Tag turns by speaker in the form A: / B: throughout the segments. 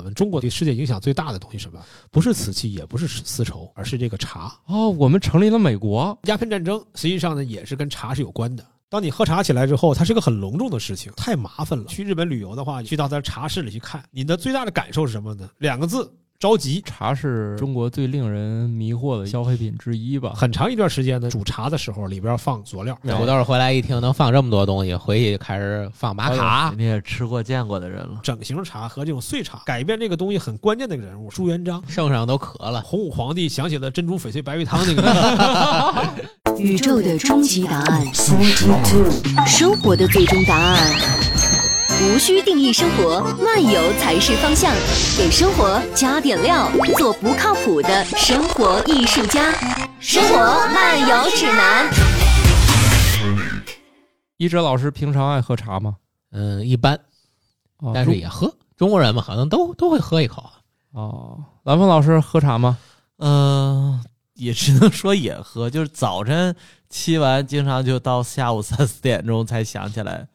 A: 我们中国对世界影响最大的东西是什么？不是瓷器，也不是丝绸，而是这个茶。
B: 哦，我们成立了美国，
A: 鸦片战争实际上呢也是跟茶是有关的。当你喝茶起来之后，它是个很隆重的事情，太麻烦了。去日本旅游的话，去到他茶室里去看，你的最大的感受是什么呢？两个字。着急，
B: 茶是中国最令人迷惑的消费品之一吧？
A: 很长一段时间呢，煮茶的时候里边放佐料。
C: 土豆回来一听能放这么多东西，回去就开始放玛卡。
D: 你也吃过见过的人了。
A: 整形茶和这种碎茶，改变这个东西很关键的一个人物朱元璋，
C: 圣上都渴了。
A: 洪武皇帝想起了珍珠翡翠白玉汤那个。
E: 宇宙的终极答案，生活的最终答案。无需定义生活，漫游才是方向。给生活加点料，做不靠谱的生活艺术家。生活漫游指南。
B: 一哲老师平常爱喝茶吗？
C: 嗯，一般，但是也喝。中国人嘛，可能都都会喝一口。
B: 哦，蓝峰老师喝茶吗？
D: 嗯，也只能说也喝，就是早晨沏完，经常就到下午三四点钟才想起来。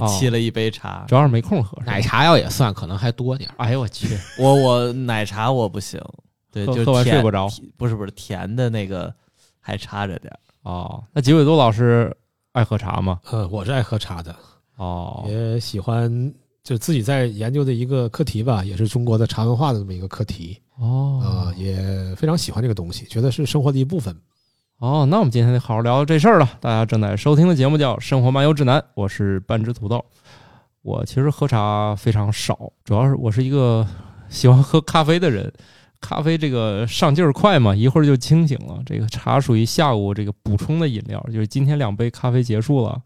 D: 还沏了一杯茶，
B: 主要是没空喝。
C: 奶茶要也算，可能还多点
B: 哎呦我去，
D: 我我奶茶我不行，对，就
B: 喝完睡不着。
D: 不是不是，甜的那个还差着点
B: 哦，那吉伟多老师爱喝茶吗？
A: 呃，我是爱喝茶的。
B: 哦，
A: 也喜欢，就自己在研究的一个课题吧，也是中国的茶文化的这么一个课题。
B: 哦，
A: 啊，也非常喜欢这个东西，觉得是生活的一部分。
B: 哦，那我们今天得好好聊聊这事儿了。大家正在收听的节目叫《生活漫游指南》，我是半只土豆。我其实喝茶非常少，主要是我是一个喜欢喝咖啡的人。咖啡这个上劲儿快嘛，一会儿就清醒了。这个茶属于下午这个补充的饮料，就是今天两杯咖啡结束了，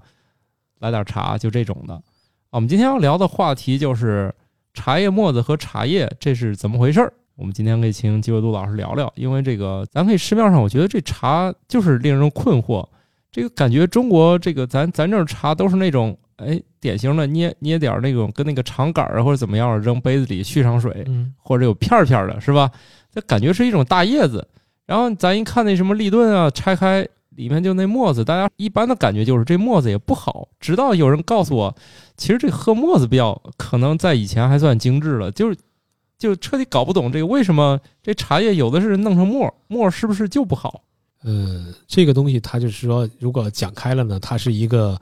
B: 来点茶，就这种的。我们今天要聊的话题就是茶叶沫子和茶叶，这是怎么回事儿？我们今天可以请吉伟度老师聊聊，因为这个咱可以市面上，我觉得这茶就是令人困惑。这个感觉中国这个咱咱这茶都是那种哎典型的捏捏点那种跟那个长杆儿或者怎么样扔杯子里续上水，或者有片片的是吧？这感觉是一种大叶子。然后咱一看那什么立顿啊，拆开里面就那沫子，大家一般的感觉就是这沫子也不好。直到有人告诉我，其实这喝沫子比较可能在以前还算精致了，就是。就彻底搞不懂这个为什么这茶叶有的是弄成沫沫是不是就不好？
A: 呃，这个东西它就是说，如果讲开了呢，它是一个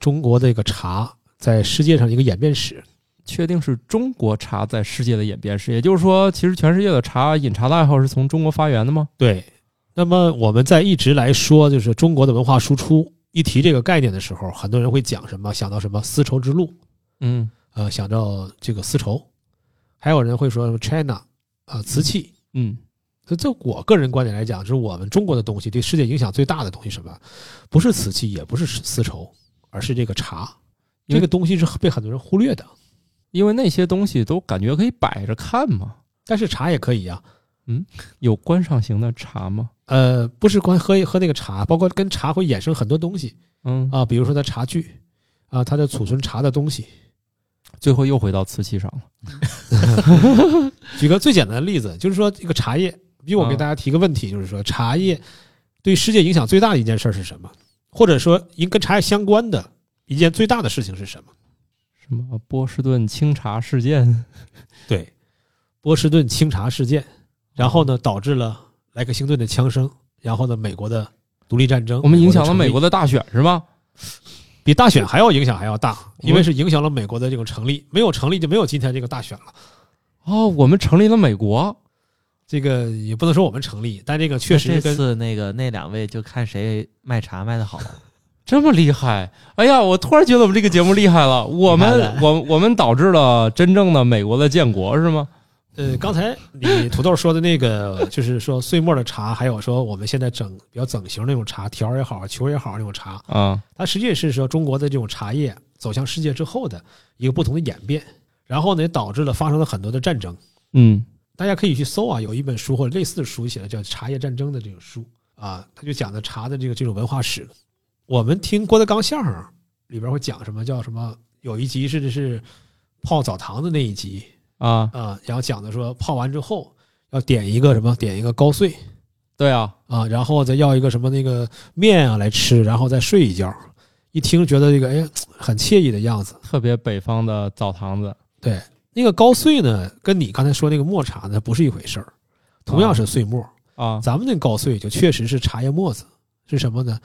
A: 中国的一个茶在世界上一个演变史。
B: 确定是中国茶在世界的演变史，也就是说，其实全世界的茶饮茶的爱好是从中国发源的吗？
A: 对。那么我们在一直来说，就是中国的文化输出，一提这个概念的时候，很多人会讲什么？想到什么丝绸之路？
B: 嗯，
A: 呃，想到这个丝绸。还有人会说什么 China，啊，瓷器，
B: 嗯，
A: 所以就我个人观点来讲，就是我们中国的东西对世界影响最大的东西什么？不是瓷器，也不是丝绸，而是这个茶。这个东西是被很多人忽略的，
B: 因为那些东西都感觉可以摆着看嘛。
A: 但是茶也可以呀，
B: 嗯，有观赏型的茶吗？
A: 呃，不是光喝喝那个茶，包括跟茶会衍生很多东西，
B: 嗯
A: 啊，比如说它茶具，啊，它的储存茶的东西。
B: 最后又回到瓷器上
A: 了。举个最简单的例子，就是说这个茶叶，比我给大家提个问题，就是说茶叶对世界影响最大的一件事是什么？或者说，一跟茶叶相关的一件最大的事情是什么？
B: 什么波士顿清茶事件？
A: 对，波士顿清茶事件，然后呢，导致了莱克星顿的枪声，然后呢，美国的独立战争，
B: 我们影响了美国的大选是吗？
A: 比大选还要影响还要大，因为是影响了美国的这个成立，没有成立就没有今天这个大选了。
B: 哦，我们成立了美国，
A: 这个也不能说我们成立，但这个确实
D: 这次那个那两位就看谁卖茶卖的好，
B: 这么厉害！哎呀，我突然觉得我们这个节目厉害了，我们我我们导致了真正的美国的建国是吗？
A: 呃，刚才你土豆说的那个，就是说碎末的茶，还有说我们现在整比较整形那种茶条也好，球也好那种茶
B: 啊，
A: 它实际是说中国的这种茶叶走向世界之后的一个不同的演变，然后呢，也导致了发生了很多的战争。
B: 嗯，
A: 大家可以去搜啊，有一本书或者类似的书写的叫《茶叶战争》的这种书啊，他就讲的茶的这个这种文化史。我们听郭德纲相声里边会讲什么叫什么？有一集是是泡澡堂的那一集。
B: 啊
A: 啊，然后讲的说泡完之后要点一个什么，点一个高碎，
B: 对啊
A: 啊，然后再要一个什么那个面啊来吃，然后再睡一觉，一听觉得这个哎很惬意的样子，
B: 特别北方的澡堂子。
A: 对，那个高碎呢，跟你刚才说那个磨茶呢不是一回事儿，同样是碎末，
B: 啊，
A: 咱们那高碎就确实是茶叶沫子，是什么呢？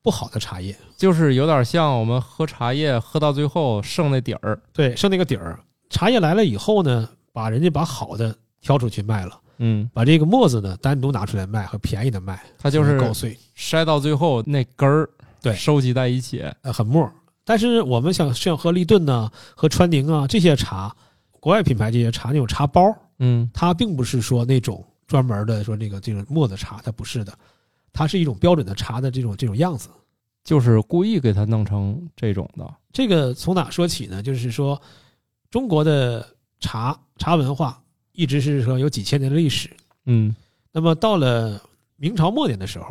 A: 不好的茶叶，
B: 就是有点像我们喝茶叶，喝到最后剩那底儿。
A: 对，剩那个底儿。茶叶来了以后呢，把人家把好的挑出去卖了，
B: 嗯，
A: 把这个沫子呢单独拿出来卖和便宜的卖，
B: 它就是
A: 高碎，
B: 筛到最后那根儿，
A: 对
B: 收集在一起。
A: 呃，很沫。但是我们想像喝立顿呐、喝川宁啊这些茶，国外品牌这些茶那种茶包，
B: 嗯
A: 它并不是说那种专门的说这个这种沫子茶，它不是的，它是一种标准的茶的这种这种样子。
B: 就是故意给它弄成这种的。
A: 这个从哪说起呢？就是说，中国的茶茶文化一直是说有几千年的历史。
B: 嗯
A: 那么到了明朝末年的时候，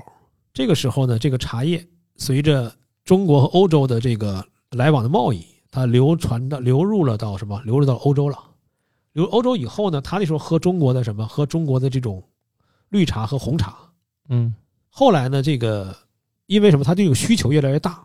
A: 这个时候呢，这个茶叶随着中国和欧洲的这个来往的贸易，它流传到流入了到什么？流入到欧洲了。流入欧洲以后呢，他那时候喝中国的什么？喝中国的这种绿茶和红茶。
B: 嗯，
A: 后来呢，这个因为什么？它这个需求越来越大，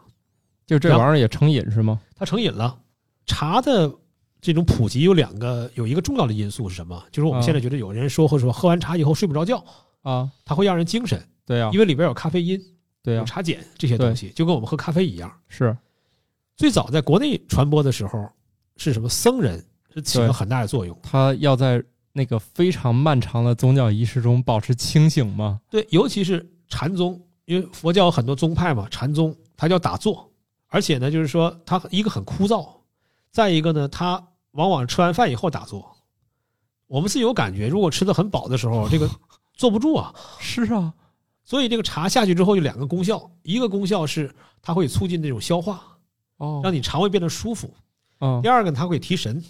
B: 就这玩意儿也成瘾是吗？
A: 它成瘾了。茶的这种普及有两个，有一个重要的因素是什么？就是我们
B: 啊
A: 现在觉得有人说或者说喝完茶以后睡不着觉，
B: 啊，
A: 它会让人精神，
B: 对呀、
A: 因为里边有咖啡因、
B: 对呀、
A: 有茶碱这些东西，就跟我们喝咖啡一样。
B: 是
A: 最早在国内传播的时候是什么？僧人是起了很大的作用。
B: 他要在那个非常漫长的宗教仪式中保持清醒吗？
A: 对，尤其是禅宗，因为佛教有很多宗派嘛，禅宗它叫打坐，而且呢，就是说它一个很枯燥，再一个呢，它往往吃完饭以后打坐。我们自己有感觉，如果吃的很饱的时候，这个坐不住啊。
B: 是啊，
A: 所以这个茶下去之后有两个功效，一个功效是它会促进这种消化，
B: 哦，
A: 让你肠胃变得舒服；
B: 嗯
A: 第，二个呢，它会提神，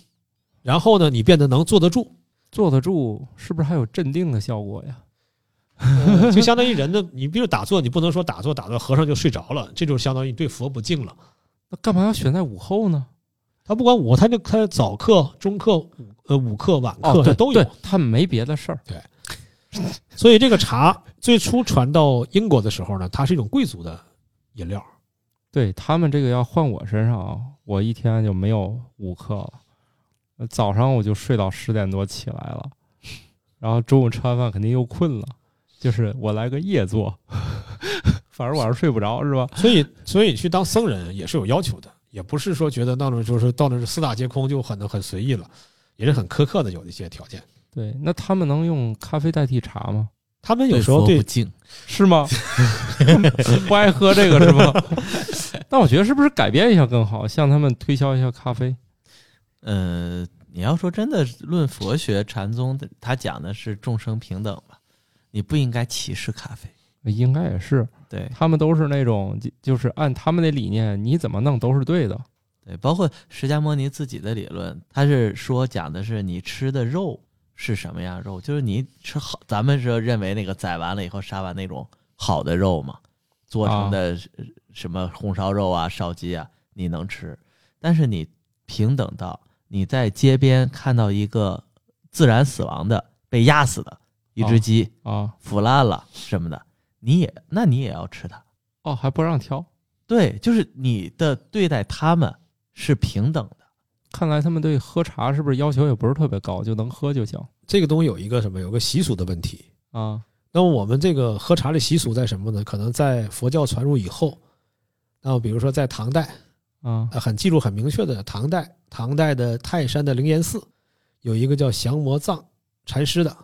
A: 然后呢，你变得能坐得住。
B: 坐得住是不是还有镇定的效果呀？
A: 呃就相当于人的，你比如打坐，你不能说打坐打坐和尚就睡着了，这就相当于你对佛不敬了。
B: 那干嘛要选在午后呢？
A: 他不管午，他就他早课、中课、午呃午课、晚课、都有。
B: 他们没别的事儿。
A: 对所以这个茶最初传到英国的时候呢，它是一种贵族的饮料。
B: 对他们这个要换我身上啊，我一天就没有午课了，呃早上我就睡到十点多起来了，然后中午吃完饭肯定又困了，就是我来个夜坐，反正晚上睡不着是吧？
A: 所以，所以去当僧人也是有要求的，也不是说觉得到那就是到那是四大皆空就很很随意了，也是很苛刻的有一些条件。
B: 对，那他们能用咖啡代替茶吗？
A: 他们有时候对
D: 佛不敬，
B: 是吗？不爱喝这个是吗？那我觉得是不是改变一下更好，向他们推销一下咖啡？
D: 呃，你要说真的，论佛学禅宗的，他讲的是众生平等吧，你不应该歧视咖啡。
B: 应该也是，
D: 对。
B: 他们都是那种，就就是按他们的理念，你怎么弄都是对的。
D: 对，包括释迦牟尼自己的理论，他是说讲的是你吃的肉是什么样肉，就是你吃好，咱们是认为那个宰完了以后杀完那种好的肉嘛，做成的呃什么红烧肉啊、烧鸡啊，你能吃，但是你平等到你在街边看到一个自然死亡的被压死的一只
B: 哦
D: 鸡，
B: 啊，
D: 腐烂了什么的，你也那你也要吃它。
B: 哦，还不让挑，
D: 对，就是你的对待他们是平等的。
B: 看来他们对喝茶是不是要求也不是特别高，就能喝就行
A: 这个东西有一个什么，有个习俗的问题。
B: 啊？
A: 那么我们这个喝茶的习俗在什么呢？可能在佛教传入以后，那么比如说在唐代，
B: 啊
A: 呃，很记录很明确的，唐代唐代的泰山的灵岩寺有一个叫降魔藏禅师的，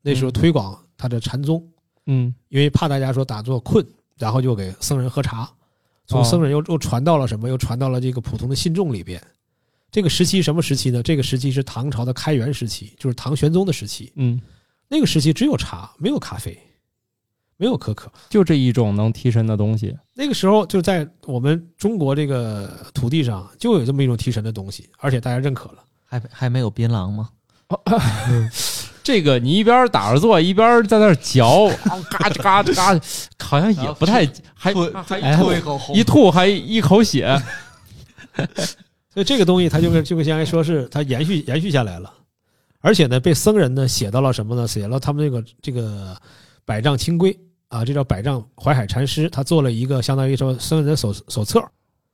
A: 那时候
B: 嗯
A: 推广他的禅宗，
B: 嗯
A: 因为怕大家说打坐困，然后就给僧人喝茶，从
B: 哦
A: 僧人又又传到了什么？又传到了这个普通的信众里边。这个时期什么时期呢？这个时期是唐朝的开元时期，就是唐玄宗的时期。
B: 嗯，
A: 那个时期只有茶，没有咖啡，没有可可。
B: 就这一种能提神的东西。
A: 那个时候就在我们中国这个土地上就有这么一种提神的东西，而且大家认可了。
D: 还还没有槟榔吗？
B: 这个你一边打着坐，一边在那儿嚼，啊 嘎吱嘎吱嘎吱，好像也不太还还
A: 哎
D: 吐一口红
B: 一吐还一口血。
A: 所以这个东西它就跟就跟相当于说是它延续延续下来了，而且呢被僧人呢写到了什么呢？写了他们这个这个百丈清规啊，这叫百丈怀海禅师，他做了一个相当于说僧人的手手册。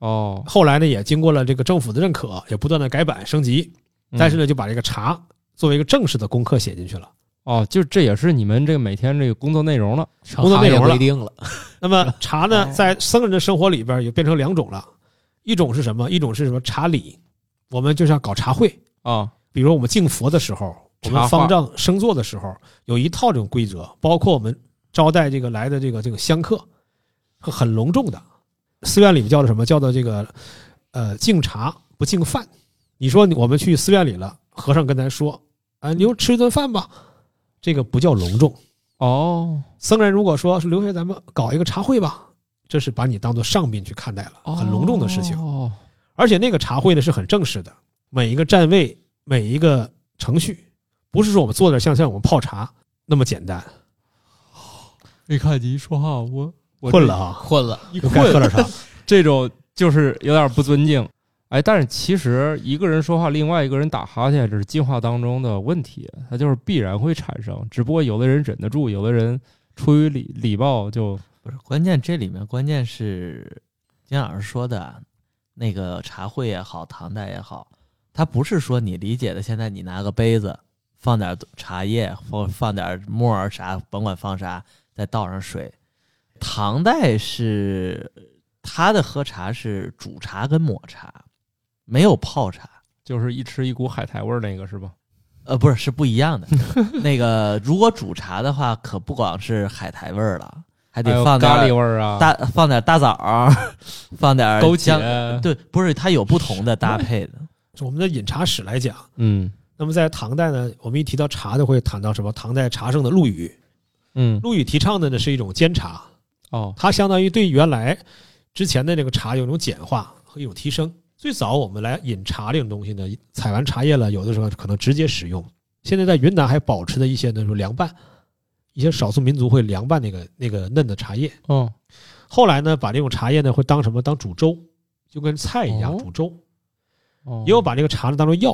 B: 哦，
A: 后来呢也经过了这个政府的认可，也不断的改版升级。但是呢，就把这个茶作为一个正式的功课写进去了。
B: 哦，就这也是你们这个每天这个工作内容了。
A: 工作内容
C: 定了，
A: 那么 茶呢，在僧人的生活里边也变成两种了，一种是什么？一种是什么茶礼？我们就像搞茶会，
B: 啊，
A: 比如我们敬佛的时候，我们方丈升座的时候，有一套这种规则，包括我们招待这个来的这个这个香客，很隆重的。寺院里面叫做什么？叫做这个呃敬茶不敬饭。你说我们去寺院里了，和尚跟咱说，啊，你就吃顿饭吧，这个不叫隆重。
B: 哦，
A: 僧人如果说是留下咱们搞一个茶会吧，这是把你当做上宾去看待了，很隆重的事情。
B: 哦，
A: 而且那个茶会呢是很正式的，每一个站位，每一个程序，不是说我们坐那儿像像我们泡茶那么简单。
B: 没看你一说话，我我
A: 困了啊，
C: 困了，
B: 一
A: 就该喝，点茶。
B: 这种就是有点不尊敬。哎，但是其实一个人说话，另外一个人打哈欠，这是进化当中的问题，它就是必然会产生。只不过有的人忍得住，有的人出于礼礼貌就
D: 不是关键，这里面关键是金老师说的那个茶会也好，唐代也好，它不是说你理解的，现在你拿个杯子放点茶叶或放点沫儿啥，甭管放啥，再倒上水。唐代是他的喝茶是煮茶跟抹茶，没有泡茶。
B: 就是一吃一股海苔味儿，那个是吧？
D: 呃，不是，是不一样的。那个如果煮茶的话，可不光是海苔味儿了，还得放点
B: 咖喱味儿啊，
D: 大放点大枣儿，放点
B: 枸
D: 姜
B: 杞，
D: 对，不是它有不同的搭配的。
A: 我们的饮茶史来讲，
B: 嗯
A: 那么在唐代呢，我们一提到茶就会谈到什么？唐代茶圣的陆羽，
B: 嗯，
A: 陆羽提倡的呢是一种煎茶，
B: 哦，
A: 它相当于对原来之前的这个茶有一种简化和一种提升。最早我们来饮茶这种东西呢，采完茶叶了，有的时候可能直接食用。现在在云南还保持着一些呢，说凉拌，一些少数民族会凉拌那个那个嫩的茶叶。
B: 哦，
A: 后来呢，把这种茶叶呢会当什么？当煮粥，就跟菜一样
B: 哦
A: 煮粥。
B: 哦
A: 也有把这个茶呢当做药，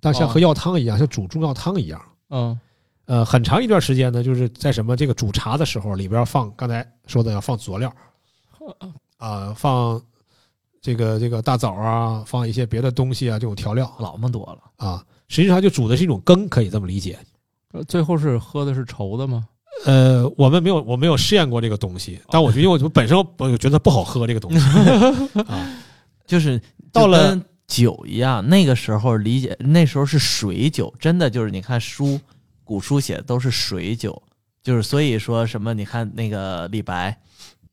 A: 当像
B: 哦
A: 喝药汤一样，像煮中药汤一样。
B: 嗯
A: 呃，很长一段时间呢，就是在什么这个煮茶的时候，里边放刚才说的要放佐料，啊、放这个这个大枣啊，放一些别的东西啊，这种调料
D: 老么多了，
A: 啊，实际上就煮的是一种羹，可以这么理解。
B: 呃最后是喝的是稠的吗？
A: 呃，我们没有我没有试验过这个东西，但我觉得我本身我觉得不好喝这个东西 啊。
D: 就是
A: 到了
D: 酒一样，那个时候理解，那时候是水酒，真的就是你看书，古书写的都是水酒，就是所以说什么，你看那个李白，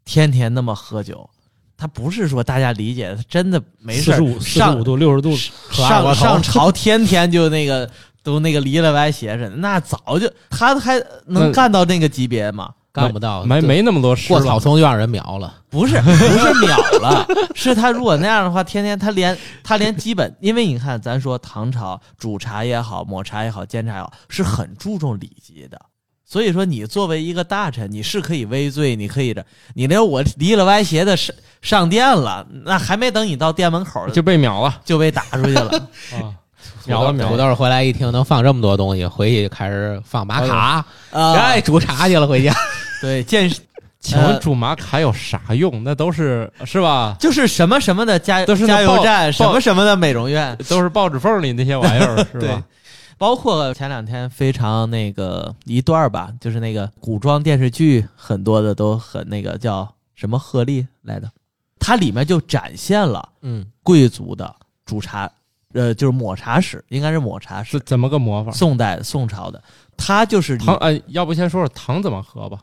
D: 天天那么喝酒。他不是说大家理解的，他真的没事儿
A: 四十五、四十
D: 上
A: 五度、六十度，
D: 上上朝天天就那个都那个离了歪斜似的，那早就他还能干到那个级别吗？
C: 干不到，
B: 没没那么多事
C: 过
B: 了
C: 草丛就让人秒了。
D: 不是不是秒了，是他如果那样的话，天天他连他连基本，因为你看咱说唐朝煮茶也好，抹茶也好，煎茶也好，是很注重礼节的。所以说，你作为一个大臣，你是可以微罪，你可以的，你连我离了歪斜的上上殿了，那还没等你到店门口
B: 就被秒了
D: 就被打出去了。
B: 啊，秒了秒了。
C: 土豆回来一听能放这么多东西，回去就开始放玛卡，
D: 啊，
C: 哎，煮茶去了，回家。
D: 对，见
B: 请问煮玛卡有啥用？那都是是吧？
D: 就是什么什么的加
B: 都是
D: 加油站，什么什么的美容院，
B: 都是报纸缝里那些玩意儿，是吧？，
D: 包括前两天非常那个一段儿吧，就是那个古装电视剧，很多的都很那个叫什么鹤立来的，它里面就展现了
C: 嗯，
D: 贵族的煮茶，呃，就是抹茶史，应该是抹茶史，
B: 是怎么个魔法？
D: 宋代宋朝的，它就是你
B: 糖哎，要不先说说糖怎么喝吧？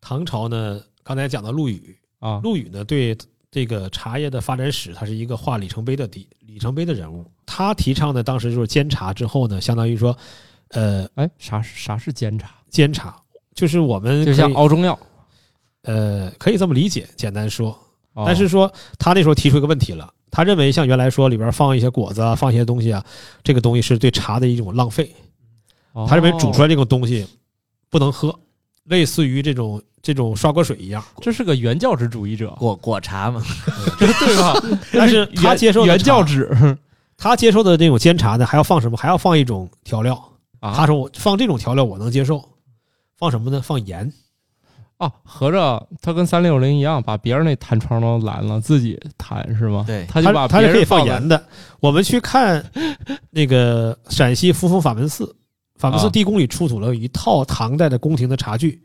A: 唐朝呢，刚才讲到陆羽，
B: 啊，
A: 陆羽呢对这个茶叶的发展史，他是一个画里程碑的底里程碑的人物。他提倡的当时就是煎茶之后呢，相当于说，呃，
B: 哎，啥啥是煎茶？
A: 煎茶就是我们
B: 就像熬中药。
A: 呃可以这么理解，简单说。
B: 哦
A: 但是说他那时候提出一个问题了，他认为像原来说里边放一些果子啊，放一些东西啊，这个东西是对茶的一种浪费。
B: 哦
A: 他认为煮出来这种东西不能喝，类似于这种这种刷锅水一样。
B: 这是个原教旨主义者，
D: 果果茶嘛，
B: 对吧？
A: 但是他接受
B: 原教旨
A: 他接受的这种煎茶呢，还要放什么？还要放一种调料。
B: 啊
A: 他说我放这种调料我能接受，放什么呢？放盐。
B: 哦，合着他跟三六零一样，把别人那弹窗都拦了，自己弹是吗？
D: 对
B: 他就把别
A: 它是可以放盐的。我们去看 那个陕西扶风法门寺，法门寺
B: 啊
A: 地宫里出土了一套唐代的宫廷的茶具，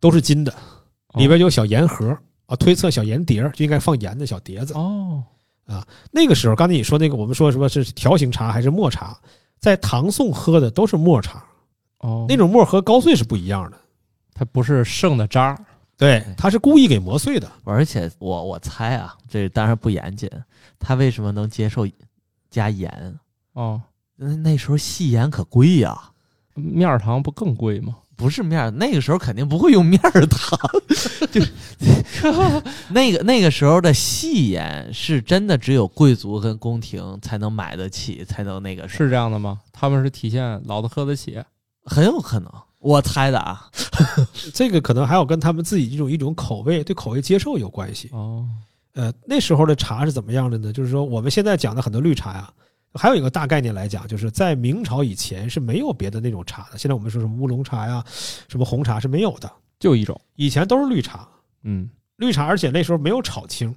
A: 都是金的，
B: 哦
A: 里边有小盐盒啊，推测小盐碟儿就应该放盐的小碟子。
B: 哦，
A: 那个时候，刚才你说那个，我们说什么是条形茶还是末茶，在唐宋喝的都是末茶，
B: 哦，
A: 那种末和高碎是不一样的。
B: 它不是剩的渣儿，
A: 对，它是故意给磨碎的。
D: 而且我我猜啊，这当然不严谨，他为什么能接受加盐？
B: 哦，
D: 那那时候细盐可贵呀、
B: 面儿糖不更贵吗？
D: 不是面儿，那个时候肯定不会用面儿糖，就 那个那个时候的细盐是真的只有贵族跟宫廷才能买得起，才能那个
B: 是这样的吗？他们是体现老子喝得起，
D: 很有可能，我猜的啊。
A: 这个可能还有跟他们自己一种一种口味对口味接受有关系。
B: 哦，
A: 呃，那时候的茶是怎么样的呢？就是说我们现在讲的很多绿茶呀，还有一个大概念来讲，就是在明朝以前是没有别的那种茶的。现在我们说什么乌龙茶呀，什么红茶是没有的，
B: 就一种，
A: 以前都是绿茶。
B: 嗯，
A: 绿茶，而且那时候没有炒青。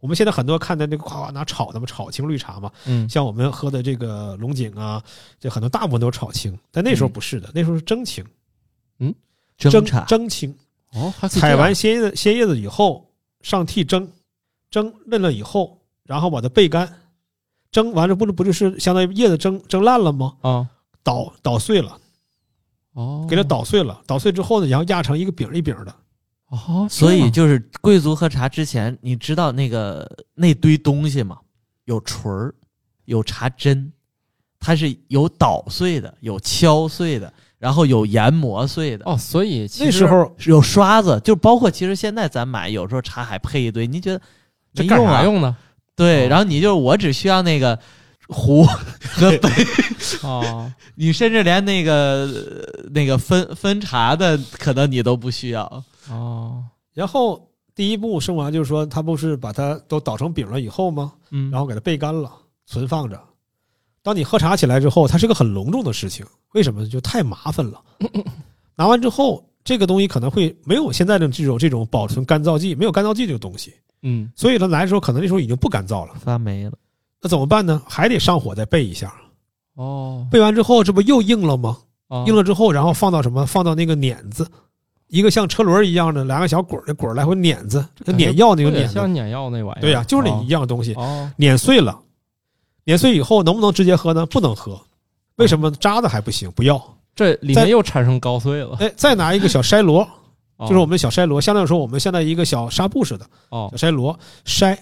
A: 我们现在很多看的那个夸夸拿炒的嘛，炒青绿茶嘛，
B: 嗯，
A: 像我们喝的这个龙井啊，这很多大部分都是炒青，但那时候不是的，那时候是蒸青，嗯？蒸
D: 茶？
A: 蒸青，
B: 哦，还可以这
A: 采完鲜叶子鲜叶子以后上屉蒸，蒸嫩了以后，然后把它焙干，蒸完了不是不就是相当于叶子蒸蒸烂了吗？
B: 啊，
A: 捣捣碎了，
B: 哦，
A: 给它捣碎了，捣碎之后呢，然后压成一个饼一饼的，
B: 哦，
D: 所以就是贵族喝茶之前，你知道那个那堆东西吗？有锤儿，有茶针，它是有捣碎的，有敲碎的，然后有研磨碎的。
B: 哦，所以其实
A: 那时候
D: 有刷子，就包括其实现在咱买有时候茶还配一堆，你觉得
B: 这干？啥用呢？
D: 对，
B: 哦
D: 然后你就是我只需要那个 壶和杯，
B: 哦，
D: 你甚至连那个呃那个分分茶的可能你都不需要。
B: 哦，
A: 然后第一步生完就是说，他不是把它都捣成饼了以后吗？
B: 嗯，
A: 然后给它焙干了，存放着。当你喝茶起来之后，它是个很隆重的事情，为什么呢？就太麻烦了。拿完之后，这个东西可能会没有现在的这种这种保存干燥剂，没有干燥剂这个东西，
B: 嗯，
A: 所以他来的时候可能那时候已经不干燥了。
D: 发霉了，
A: 那怎么办呢？还得上火再备一下。
B: 哦，
A: 焙完之后，这不又硬了吗？
B: 哦
A: 硬了之后，然后放到什么？放到那个碾子，一个像车轮一样的两个小滚儿的滚儿来回碾子，跟碾药那个碾子
B: 像。碾药那玩意儿，
A: 对呀、就是那
B: 哦
A: 一样东西。
B: 哦，
A: 碾碎了，碾碎以后能不能直接喝呢？不能喝，为什么？渣的还不行，不要。
B: 这里面又产生高碎了，
A: 哎，再拿一个小筛箩，
B: 哦
A: 就是我们的小筛箩，相当于说我们现在一个小纱布似的
B: 哦
A: 小，筛箩，筛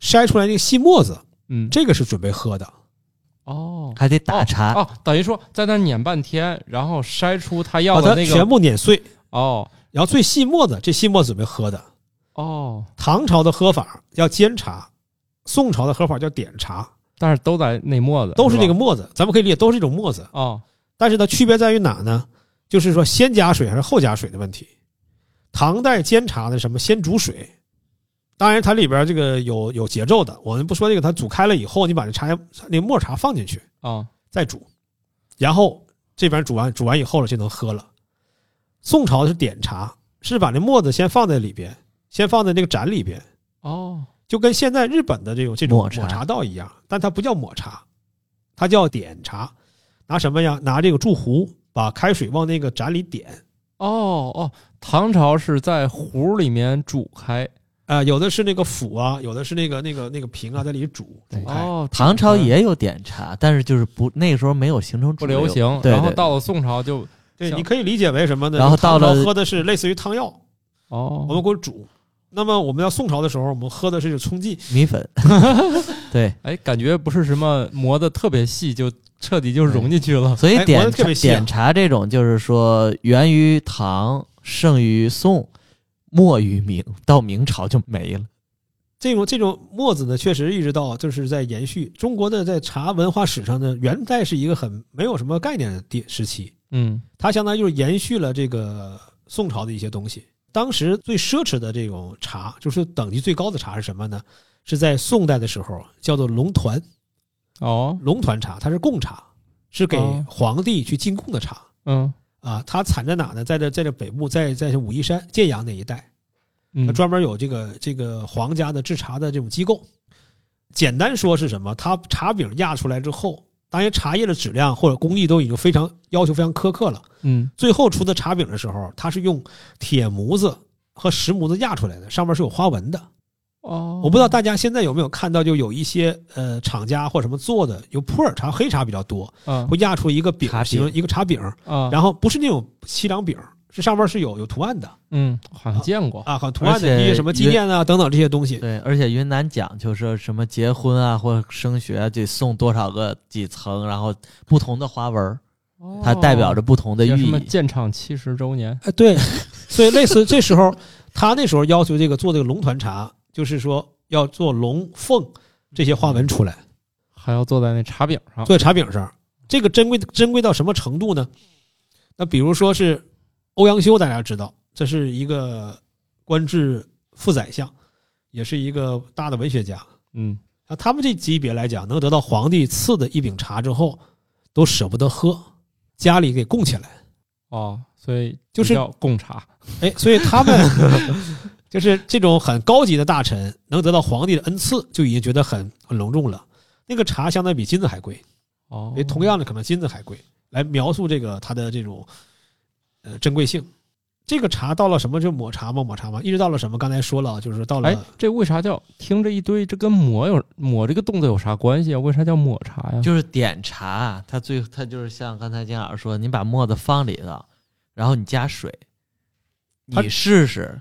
A: 筛出来那个细沫子，
B: 嗯，
A: 这个是准备喝的。
B: 哦。
D: 还得打茶。
B: 哦，等于说在那碾半天，然后筛出他要的那个
A: 全部碾碎，
B: 哦
A: 然后最细沫子，这细沫子准备喝的。
B: 哦，
A: 唐朝的喝法叫煎茶，宋朝的喝法叫点茶，
B: 但是都在那沫子，
A: 都是那个沫子，咱们可以理解都是一种沫子。
B: 哦
A: 但是它区别在于哪呢？就是说先加水还是后加水的问题。唐代煎茶的什么先煮水，当然它里边这个有有节奏的，我们不说这个，它煮开了以后，你把这茶那个沫茶放进去
B: 啊
A: 再煮，然后这边煮完煮完以后了就能喝了。宋朝是点茶，是把那沫子先放在里边，先放在那个盏里边，
B: 哦
A: 就跟现在日本的这种这种
D: 抹茶
A: 抹茶道一样，但它不叫抹茶，它叫点茶。拿什么呀？拿这个注壶，把开水往那个盏里点。
B: 哦哦，唐朝是在壶里面煮开，
A: 啊、有的是那个釜啊，有的是那个那个那个瓶啊，在里煮煮开。
B: 哦，
D: 唐朝也有点茶，但是就是不那个时候没有形成主
B: 不流行，
D: 对对
B: 然后到了宋朝就
A: 对，你可以理解为什么呢？
D: 然后到了
A: 喝的是类似于汤药，
B: 哦，
A: 我们给我煮。那么我们到宋朝的时候，我们喝的是冲剂。
D: 米粉。对，
B: 哎，感觉不是什么磨的特别细，就彻底就融进去了。
D: 所以点点茶这种就是说源于唐，盛于宋，末于明，到明朝就没了。
A: 这种这种墨子呢，确实一直到就是在延续中国的在茶文化史上呢，元代是一个很没有什么概念的地时期。
B: 嗯
A: 它相当于就是延续了这个宋朝的一些东西。当时最奢侈的这种茶，就是等级最高的茶是什么呢？是在宋代的时候叫做龙团，
B: 哦
A: 龙团茶，它是贡茶，是给
B: 哦
A: 皇帝去进贡的茶
B: 嗯
A: 啊，它产在哪呢？在这在这北部，在在这武夷山建阳那一带，专门有这个这个皇家的制茶的这种机构。简单说是什么？它茶饼压出来之后，当然茶叶的质量或者工艺都已经非常要求非常苛刻了。
B: 嗯
A: 最后出的茶饼的时候，它是用铁模子和石模子压出来的，上面是有花纹的。
B: 哦，
A: 我不知道大家现在有没有看到，就有一些呃厂家或什么做的，有普洱茶、黑茶比较多，
B: 嗯
A: 会压出一个饼形，一个茶饼，
B: 嗯，
A: 然后不是那种西凉饼，是上面是有有图案的
B: 嗯，好像见过，
A: 啊，好像图案的一些什么纪念啊等等这些东西。
D: 对，而且云南讲究说什么结婚啊或者升学啊得送多少个几层，然后不同的花纹儿，它代表着不同的
B: 叫什么
D: 寓意。
B: 建厂七十周年，
A: 哎，对，所以类似这时候，他那时候要求这个做这个龙团茶，就是说要做龙凤这些花纹出来，
B: 还要做在那茶饼上，
A: 做在茶饼上。这个珍贵珍贵到什么程度呢？那比如说是欧阳修，大家知道，这是一个官至副宰相，也是一个大的文学家。
B: 嗯
A: 那他们这级别来讲，能得到皇帝赐的一饼茶之后，都舍不得喝，家里给供起来。
B: 哦，所以
A: 就是
B: 叫贡茶，
A: 哎，所以他们 就是这种很高级的大臣，能得到皇帝的恩赐，就已经觉得很很隆重了。那个茶相当比金子还贵，
B: 哦
A: 因为，同样的可能金子还贵，来描述这个他的这种呃珍贵性。这个茶到了什么就抹茶嘛，抹茶嘛，一直到了什么？刚才说了，就是到了哎，
B: 这为啥叫听着一堆，这跟抹有抹这个动作有啥关系啊？为啥叫抹茶呀？
D: 就是点茶，它最它就是像刚才金老师说，你把沫子放里头，然后你加水，你试试，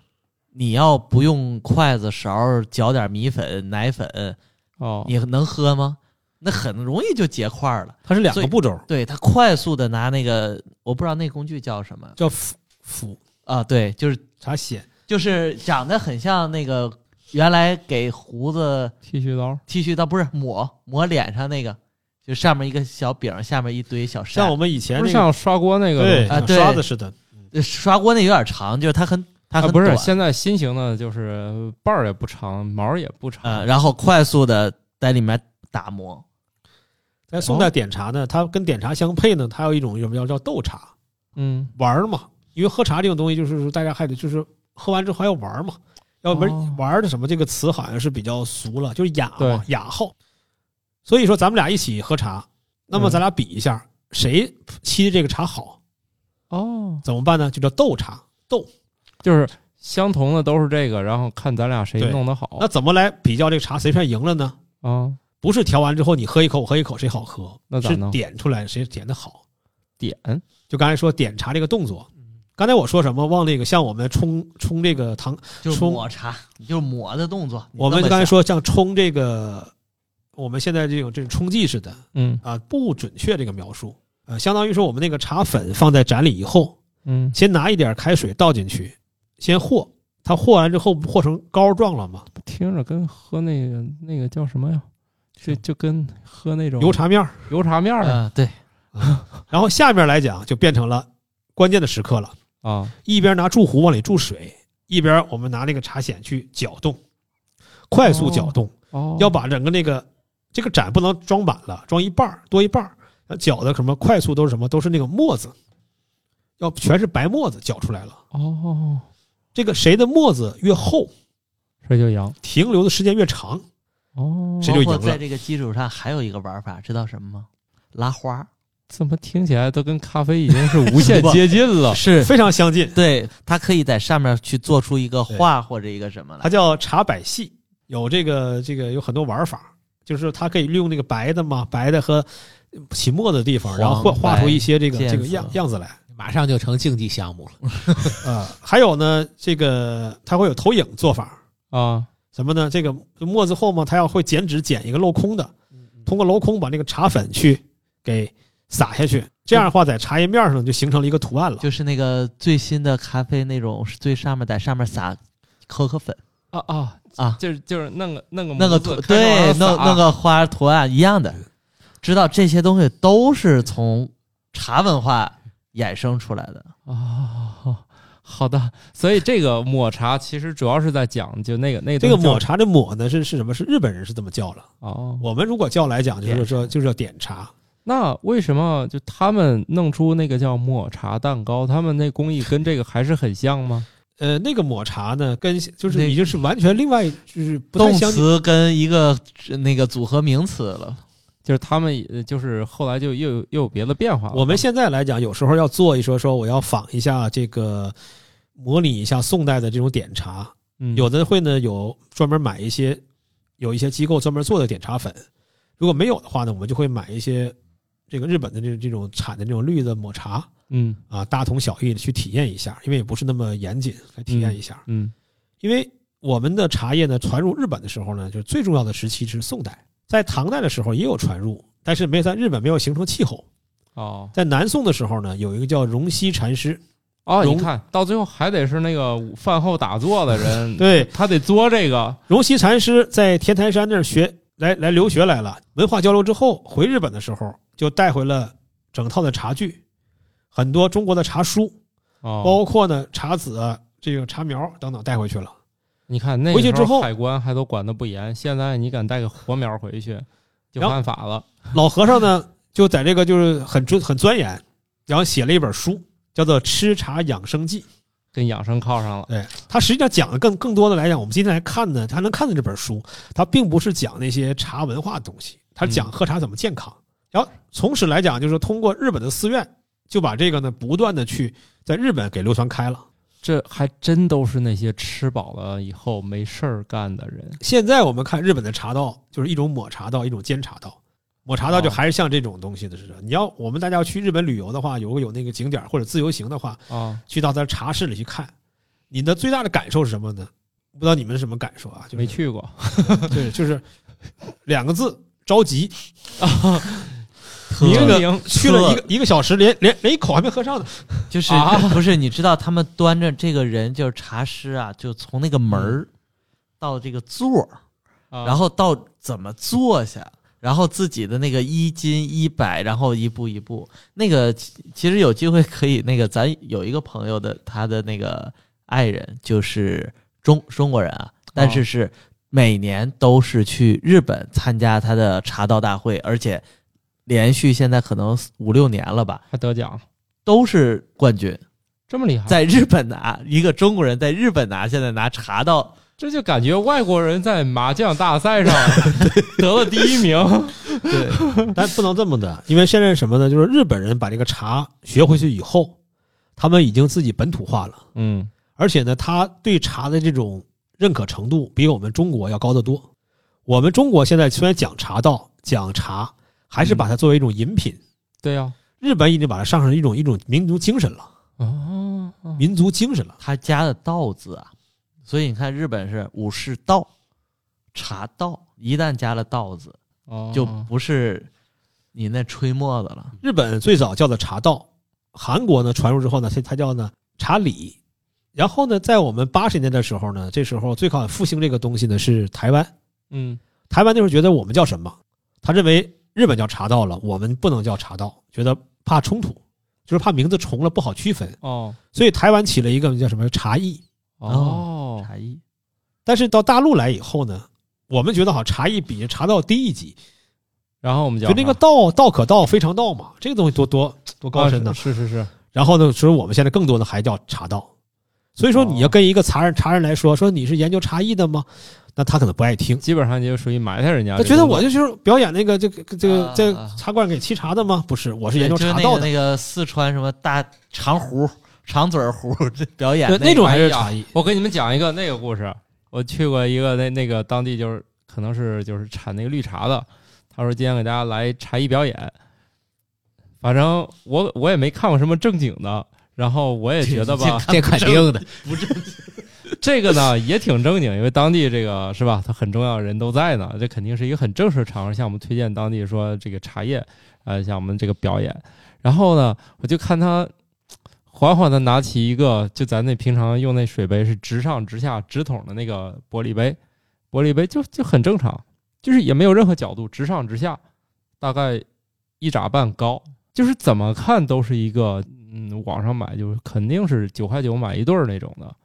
D: 你要不用筷子勺搅点米粉、奶粉，
B: 哦，
D: 你能喝吗？那很容易就结块儿了。
A: 它是两个步骤，
D: 对，它快速的拿那个，我不知道那工具叫什么
A: 叫斧斧
D: 啊，对，就是
A: 茶筅，
D: 就是长得很像那个原来给胡子
B: 剃须刀，
D: 剃须刀，不是抹抹脸上那个，就上面一个小饼，下面一堆小
A: 像我。们以前那个
B: 不是像刷锅那个
A: 对刷子似的，
D: 呃刷锅那有点长，就是它很它
B: 啊，不是现在新型的，就是把儿也不长，毛也不长，
D: 呃，然后快速的在里面打磨。
A: 在宋代点茶呢，它跟点茶相配呢，它有一种什么叫叫斗茶。
B: 嗯，
A: 玩儿嘛，因为喝茶这种东西，就是说大家还得就是喝完之后还要玩儿嘛，要不
B: 哦
A: 然玩的什么这个词好像是比较俗了，就是雅嘛，雅号。所以说咱们俩一起喝茶，那么
B: 嗯
A: 咱俩比一下，谁沏的这个茶好，
B: 哦，
A: 怎么办呢？就叫斗茶。斗，
B: 就是相同的都是这个，然后看咱俩谁弄得好
A: 那怎么来比较这个茶谁算赢了呢？
B: 啊？
A: 不是调完之后你喝一口，我喝一口，谁好喝？是
B: 那咋弄
A: 点出来谁点的好。
B: 点
A: 就刚才说点茶这个动作，刚才我说什么？忘那个像我们冲冲这个糖
D: 就是
A: 冲
D: 抹茶，就是抹的动作。你
A: 我们
D: 这么，
A: 刚才说像冲这个，我们现在这种这种冲剂似的
B: 嗯
A: 啊，不准确这个描述，呃，相当于说我们那个茶粉放在盏里以后，
B: 嗯，
A: 先拿一点开水倒进去，先和，它和完之后不和成膏状了吗？
B: 听着跟喝那个那个叫什么呀？就就跟喝那种
A: 油茶面儿，
B: 油茶面儿。啊
D: 嗯，对，
A: 然后下面来讲就变成了关键的时刻了，
B: 啊，
A: 一边拿注壶往里注水，一边我们拿那个茶筅去搅动，快速搅动，
B: 哦，
A: 要把整个那个这个盏不能装满了，装一半儿多一半儿，呃搅的什么快速都是什么？都是那个沫子，要全是白沫子搅出来了。
B: 哦，
A: 这个谁的沫子越厚，
B: 谁就赢
A: 停留的时间越长，
B: 哦，
A: 谁就赢了
D: 在这个基础上还有一个玩法，知道什么吗？拉花
B: 怎么听起来都跟咖啡已经是无限接近了？
D: 是
A: 非常相近。
D: 对，它可以在上面去做出一个画或者一个什么来。
A: 它叫茶百戏，有这个这个有很多玩法，就是它可以利用那个白的嘛，白的和起沫的地方，然后画画出一些这个这个样样子来。
C: 马上就成竞技项目了。
A: 啊，还有呢，这个它会有投影做法，
B: 啊，
A: 什么呢？这个墨子后嘛，它要会剪纸剪一个镂空的，通过镂空把那个茶粉去给撒下去，这样的话在茶叶面上就形成了一个图案了。
D: 就是那个最新的咖啡那种，是最上面在上面撒可可粉
B: 啊啊
D: 啊
B: 就是就是弄个弄个
D: 那个图对，弄弄个花图案一样的。知道这些东西都是从茶文化衍生出来的。
B: 哦，好的，所以这个抹茶其实主要是在讲就那个那个
A: 这个抹茶的抹呢是是什么？是日本人是这么叫了。
B: 哦，
A: 我们如果叫来讲，就是说就是叫点茶。
B: 那为什么就他们弄出那个叫抹茶蛋糕，他们那工艺跟这个还是很像吗？
A: 呃，那个抹茶呢，跟就是已经是完全另外，就是不太
D: 动。词跟一个那个组合名词了。
B: 就是他们呃就是后来就又有又有别的变化了。
A: 我们现在来讲，有时候要做一说说，我要仿一下这个，模拟一下宋代的这种点茶，
B: 嗯。
A: 有的会呢有专门买一些，有一些机构专门做的点茶粉，如果没有的话呢，我们就会买一些这个日本的这这种产的这种绿的抹茶
B: 嗯。
A: 啊，大同小异的去体验一下，因为也不是那么严谨，来体验一下。
B: 嗯。
A: 因为我们的茶叶呢传入日本的时候呢，就是最重要的时期是宋代，在唐代的时候也有传入，但是没有在日本没有形成气候。
B: 哦
A: 在南宋的时候呢，有一个叫荣西禅师，
B: 哦，你看到最后还得是那个饭后打坐的人，
A: 对，
B: 他得做这个。
A: 荣西禅师在天台山那儿学来来留学来了，文化交流之后回日本的时候，就带回了整套的茶具，很多中国的茶书，
B: 哦，
A: 包括呢茶籽啊、这个茶苗等等带回去了。
B: 你看那
A: 回去之后
B: 个海关还都管得不严，现在你敢带个活苗回去就犯法了。
A: 老和尚呢，就在这个就是很专很钻研，然后写了一本书，叫做《吃茶养生记》。
B: 跟养生靠上了。
A: 对他实际上讲的更更多的来讲，我们今天来看呢，他能看的这本书，他并不是讲那些茶文化的东西，他讲喝茶怎么健康。然后从此来讲，就是通过日本的寺院，就把这个呢不断的去在日本给流传开了。
B: 这还真都是那些吃饱了以后没事儿干的人。
A: 现在我们看日本的茶道，就是一种抹茶道，一种煎茶道。抹茶道就
B: 哦
A: 还是像这种东西的似的。你要我们大家要去日本旅游的话，有个有那个景点或者自由行的话，
B: 啊，
A: 去到他茶室里去看，你的最大的感受是什么呢？不知道你们是什么感受啊？就是
B: 没去过，
A: 对，就是两个字：着急。
B: 明
A: 这个
B: 明
A: 去了一个一个小时，连连连一口还没喝上呢。
D: 就是、
B: 啊
D: 不是你知道他们端着这个人就是茶师啊，就从那个门儿到这个座儿，
B: 啊
D: 然后到怎么坐下，然后自己的那个衣襟衣摆，然后一步一步。那个其其实有机会可以，那个咱有一个朋友的他的那个爱人就是中中国人啊，但是是每年都是去日本参加他的茶道大会，而且连续现在可能五六年了吧，
B: 还得奖，
D: 都是冠军。
B: 这么厉害，
D: 在日本拿一个中国人在日本拿，现在拿茶道，
B: 这就感觉外国人在麻将大赛上 得了第一名。
D: 对，
A: 但不能这么的，因为现在什么呢？就是日本人把这个茶学回去以后，他们已经自己本土化了，
B: 嗯，
A: 而且呢，他对茶的这种认可程度比我们中国要高得多。我们中国现在虽然讲茶道、讲茶，还是把它作为一种饮品。
B: 对呀、
A: 日本已经把它上升一种一种民族精神了，
B: 哦，
A: 民族精神了。
D: 他加的道字啊，所以你看日本是武士道、茶道，一旦加了道字，
B: 哦
D: 就不是你那吹沫子了。
A: 日本最早叫做茶道，韩国呢传入之后呢，它它叫呢茶礼。然后呢，在我们八十年代的时候呢，这时候最早复兴这个东西呢是台湾。
B: 嗯
A: 台湾那时候觉得我们叫什么？他认为日本叫茶道了，我们不能叫茶道，觉得怕冲突，就是怕名字重了不好区分，
B: 哦
A: 所以台湾起了一个叫什么茶艺。
B: 哦，
D: 茶艺
A: 但是到大陆来以后呢，我们觉得好茶艺比茶道低一级，
B: 然后我们叫
A: 就那个道道可道非常道嘛，这个东西多多多高深呢
B: 啊。是是是，
A: 然后呢，所以我们现在更多的还叫茶道。所以说，你要跟一个茶人茶人来说，说你是研究茶艺的吗？那他可能不爱听，
B: 基本上就属于埋汰人家
A: 他觉得。我就是表演那个这个这个
D: 啊
A: 这个茶馆给沏茶的吗？不是，我是研究
D: 那
A: 茶道的。
D: 那个四川什么大长壶、长嘴壶这表演
A: 对，
D: 那
A: 那种还是茶艺。
B: 我给你们讲一个那个故事，我去过一个那那个当地就是可能是就是产那个绿茶的，他说今天给大家来茶艺表演，反正我我也没看过什么正经的，然后我也觉得吧，
C: 这肯定的，
B: 这个呢也挺正经，因为当地这个是吧，他很重要的人都在呢，这肯定是一个很正式的场合，向我们推荐当地说这个茶叶，呃，像我们这个表演。然后呢，我就看他缓缓的拿起一个，就咱那平常用那水杯是直上直下直筒的那个玻璃杯，玻璃杯就就很正常，就是也没有任何角度，直上直下，大概一拃半高，就是怎么看都是一个，嗯，网上买就是肯定是九块九买一对儿那种的。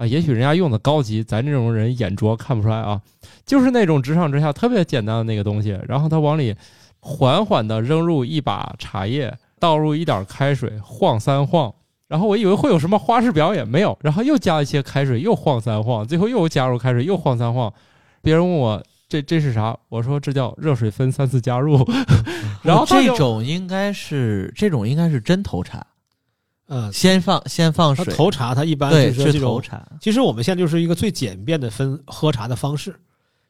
B: 啊，也许人家用的高级，咱这种人眼拙看不出来啊。就是那种直上直下特别简单的那个东西，然后他往里缓缓的扔入一把茶叶，倒入一点开水，晃三晃。然后我以为会有什么花式表演，没有。然后又加一些开水，又晃三晃，最后又加入开水，又晃三晃。别人问我这这是啥，我说这叫热水分三次加入。然后
D: 这种应该是这种应该是真头茶，
A: 嗯，
D: 先放先放水，
A: 头茶它一般就是说这种，
D: 头茶，
A: 其实我们现在就是一个最简便的分喝茶的方式。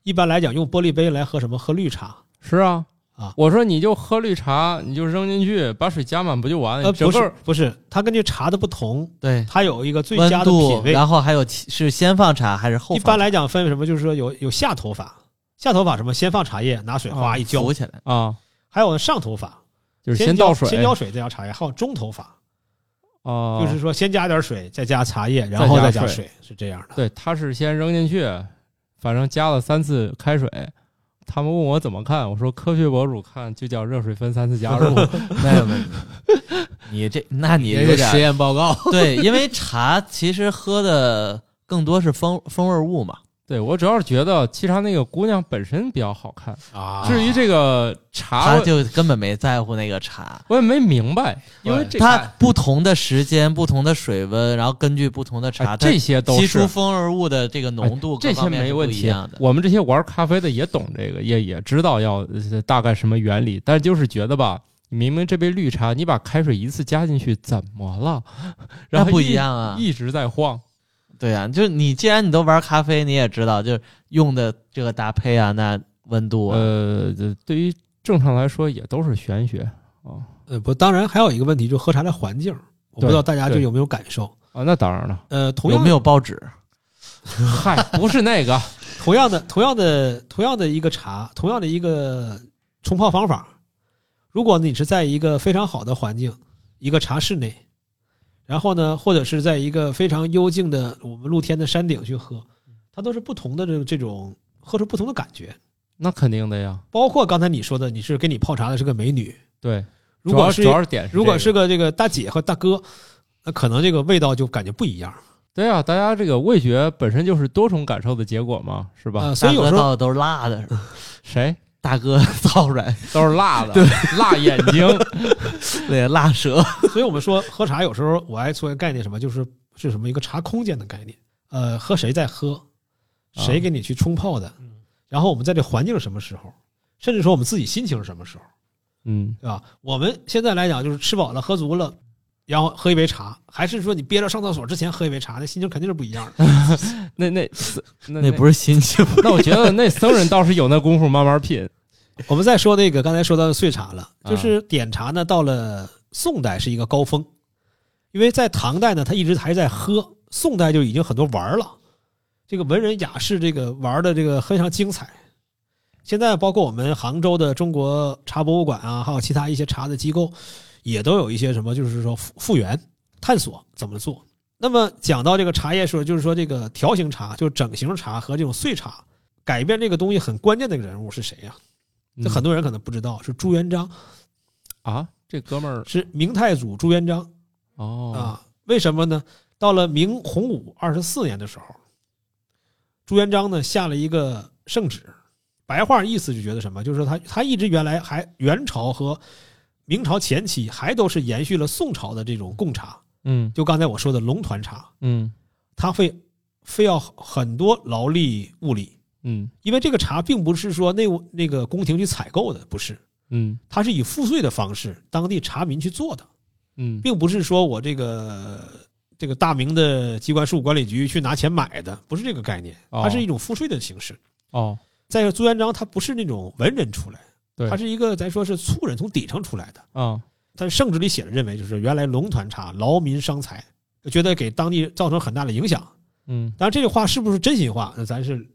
A: 一般来讲，用玻璃杯来喝什么？喝绿茶。
B: 是啊
A: 啊
B: 我说你就喝绿茶，你就扔进去，把水加满不就完了？
A: 呃，不是不是，它根据茶的不同，
D: 对
A: 它有一个最佳的品，味。
D: 然后还有是先放茶还是后放？
A: 一般来讲分什么？就是说有有下头法，下头法什么？先放茶叶，拿水哗一浇；
D: 浮起来，
B: 啊，
A: 还有上头法，
B: 就是
A: 先
B: 倒水，
A: 先浇水再浇茶叶；还有中头法，
B: 啊，
A: 就是说先加点水，再加茶叶，然后
B: 再加水
A: 加水，是这样的。
B: 对，他是先扔进去，反正加了三次开水。他们问我怎么看，我说科学博主看就叫热水分三次加入。
D: 没有没有，你这那你
C: 这是实验报告，
D: 对，因为茶其实喝的更多是风风味物嘛，
B: 对我主要是觉得沏茶那个姑娘本身比较好看，
A: 啊
B: 至于这个茶
D: 他，就根本没在乎那个茶。
B: 我也没明白，因为这
D: 它不同的时间、不同的水温，然后根据不同的茶，
B: 哎这些都是
D: 出风味物的这个浓度，
B: 这些
D: 各方面是
B: 没问题
D: 不一样的。
B: 我们这些玩咖啡的也懂这个，也也知道要呃大概什么原理，但就是觉得吧，明明这杯绿茶你把开水一次加进去怎么了？然后
D: 那不一样啊
B: 一直在晃。
D: 对啊，就是你既然你都玩咖啡，你也知道，就是用的这个搭配啊，那温度啊，
B: 呃，对于正常来说也都是玄学啊。
A: 呃不，当然还有一个问题，就喝茶的环境，我不知道大家就有没有感受。
B: 啊，那当然了，
A: 呃，同样
D: 有没有报纸？
B: 嗨，不是那个，
A: 同样的同样的同样的一个茶，同样的一个冲泡方法，如果你是在一个非常好的环境，一个茶室内，然后呢，或者是在一个非常幽静的我们露天的山顶去喝，它都是不同的这这种喝出不同的感觉。
B: 那肯定的呀。
A: 包括刚才你说的，你是给你泡茶的是个美女，
B: 对，
A: 如果是
B: 主要主要是点是
A: 如果是个这个大姐和大哥，那可能这个味道就感觉不一样
B: 对啊，大家这个味觉本身就是多重感受的结果嘛，是吧？
A: 啊。所以有时候
D: 大哥倒的都是辣的，
B: 谁
D: 大哥 造出来，
B: 都是辣的，对辣眼睛。
D: 对，辣舌。
A: 所以我们说喝茶有时候我爱说一个概念，什么就是是什么一个茶空间的概念。呃，和谁在喝，
B: 啊
A: 谁给你去冲泡的，然后我们在这环境是什么时候，甚至说我们自己心情是什么时候，
B: 嗯，
A: 对吧？我们现在来讲就是吃饱了喝足了，然后喝一杯茶，还是说你憋着上厕所之前喝一杯茶，那心情肯定是不一样的。
B: 那那那
D: 那不是心情，
B: 那我觉得那僧人倒是有那功夫慢慢品。
A: 我们再说那个刚才说到的碎茶了，
B: 啊
A: 就是点茶呢，到了宋代是一个高峰，因为在唐代呢，他一直还在喝，宋代就已经很多玩了，这个文人雅士这个玩的这个非常精彩。现在包括我们杭州的中国茶博物馆啊，还有其他一些茶的机构，也都有一些什么，就是说复复原探索怎么做。那么讲到这个茶叶说，就是说这个条形茶，就是整形茶和这种碎茶，改变这个东西很关键的一个人物是谁呀、这很多人可能不知道，是朱元璋，
B: 啊，这哥们儿？
A: 是明太祖朱元璋。
B: 哦。
A: 啊。为什么呢？到了明洪武二十四年的时候，朱元璋呢下了一个圣旨，白话意思就觉得什么，就是说他他一直原来还元朝和明朝前期还都是延续了宋朝的这种贡茶，
B: 嗯。
A: 就刚才我说的龙团茶，
B: 嗯。
A: 它会非要很多劳力物力，
B: 嗯。
A: 因为这个茶并不是说那那个宫廷去采购的，不是，
B: 嗯。
A: 它是以赋税的方式，当地茶民去做的，
B: 嗯。
A: 并不是说我这个这个大明的机关事务管理局去拿钱买的，不是这个概念，
B: 哦。
A: 它是一种赋税的形式。
B: 哦，
A: 再说朱元璋他不是那种文人出来，
B: 对
A: 他是一个咱说是粗人从底层出来的。
B: 啊
A: 但是圣旨里写的认为，就是原来龙团茶劳民伤财，觉得给当地造成很大的影响。
B: 嗯
A: 当然，这句话是不是真心话，那咱是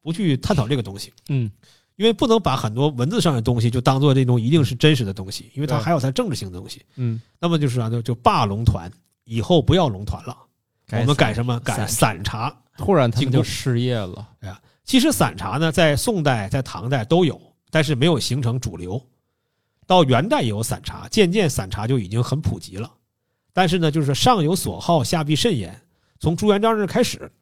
A: 不去探讨这个东西。
B: 嗯
A: 因为不能把很多文字上的东西就当做这种一定是真实的东西，因为它还有它政治性的东西。
B: 嗯
A: 那么就是啥、呢？就罢龙团，以后不要龙团了，我们改什么？改
D: 散
A: 散茶。
B: 突然他们就失业了。
A: 哎呀其实散茶呢，在宋代、在唐代都有，但是没有形成主流。到元代也有散茶，渐渐散茶就已经很普及了。但是呢，就是上有所好，下必甚焉。从朱元璋这儿开始，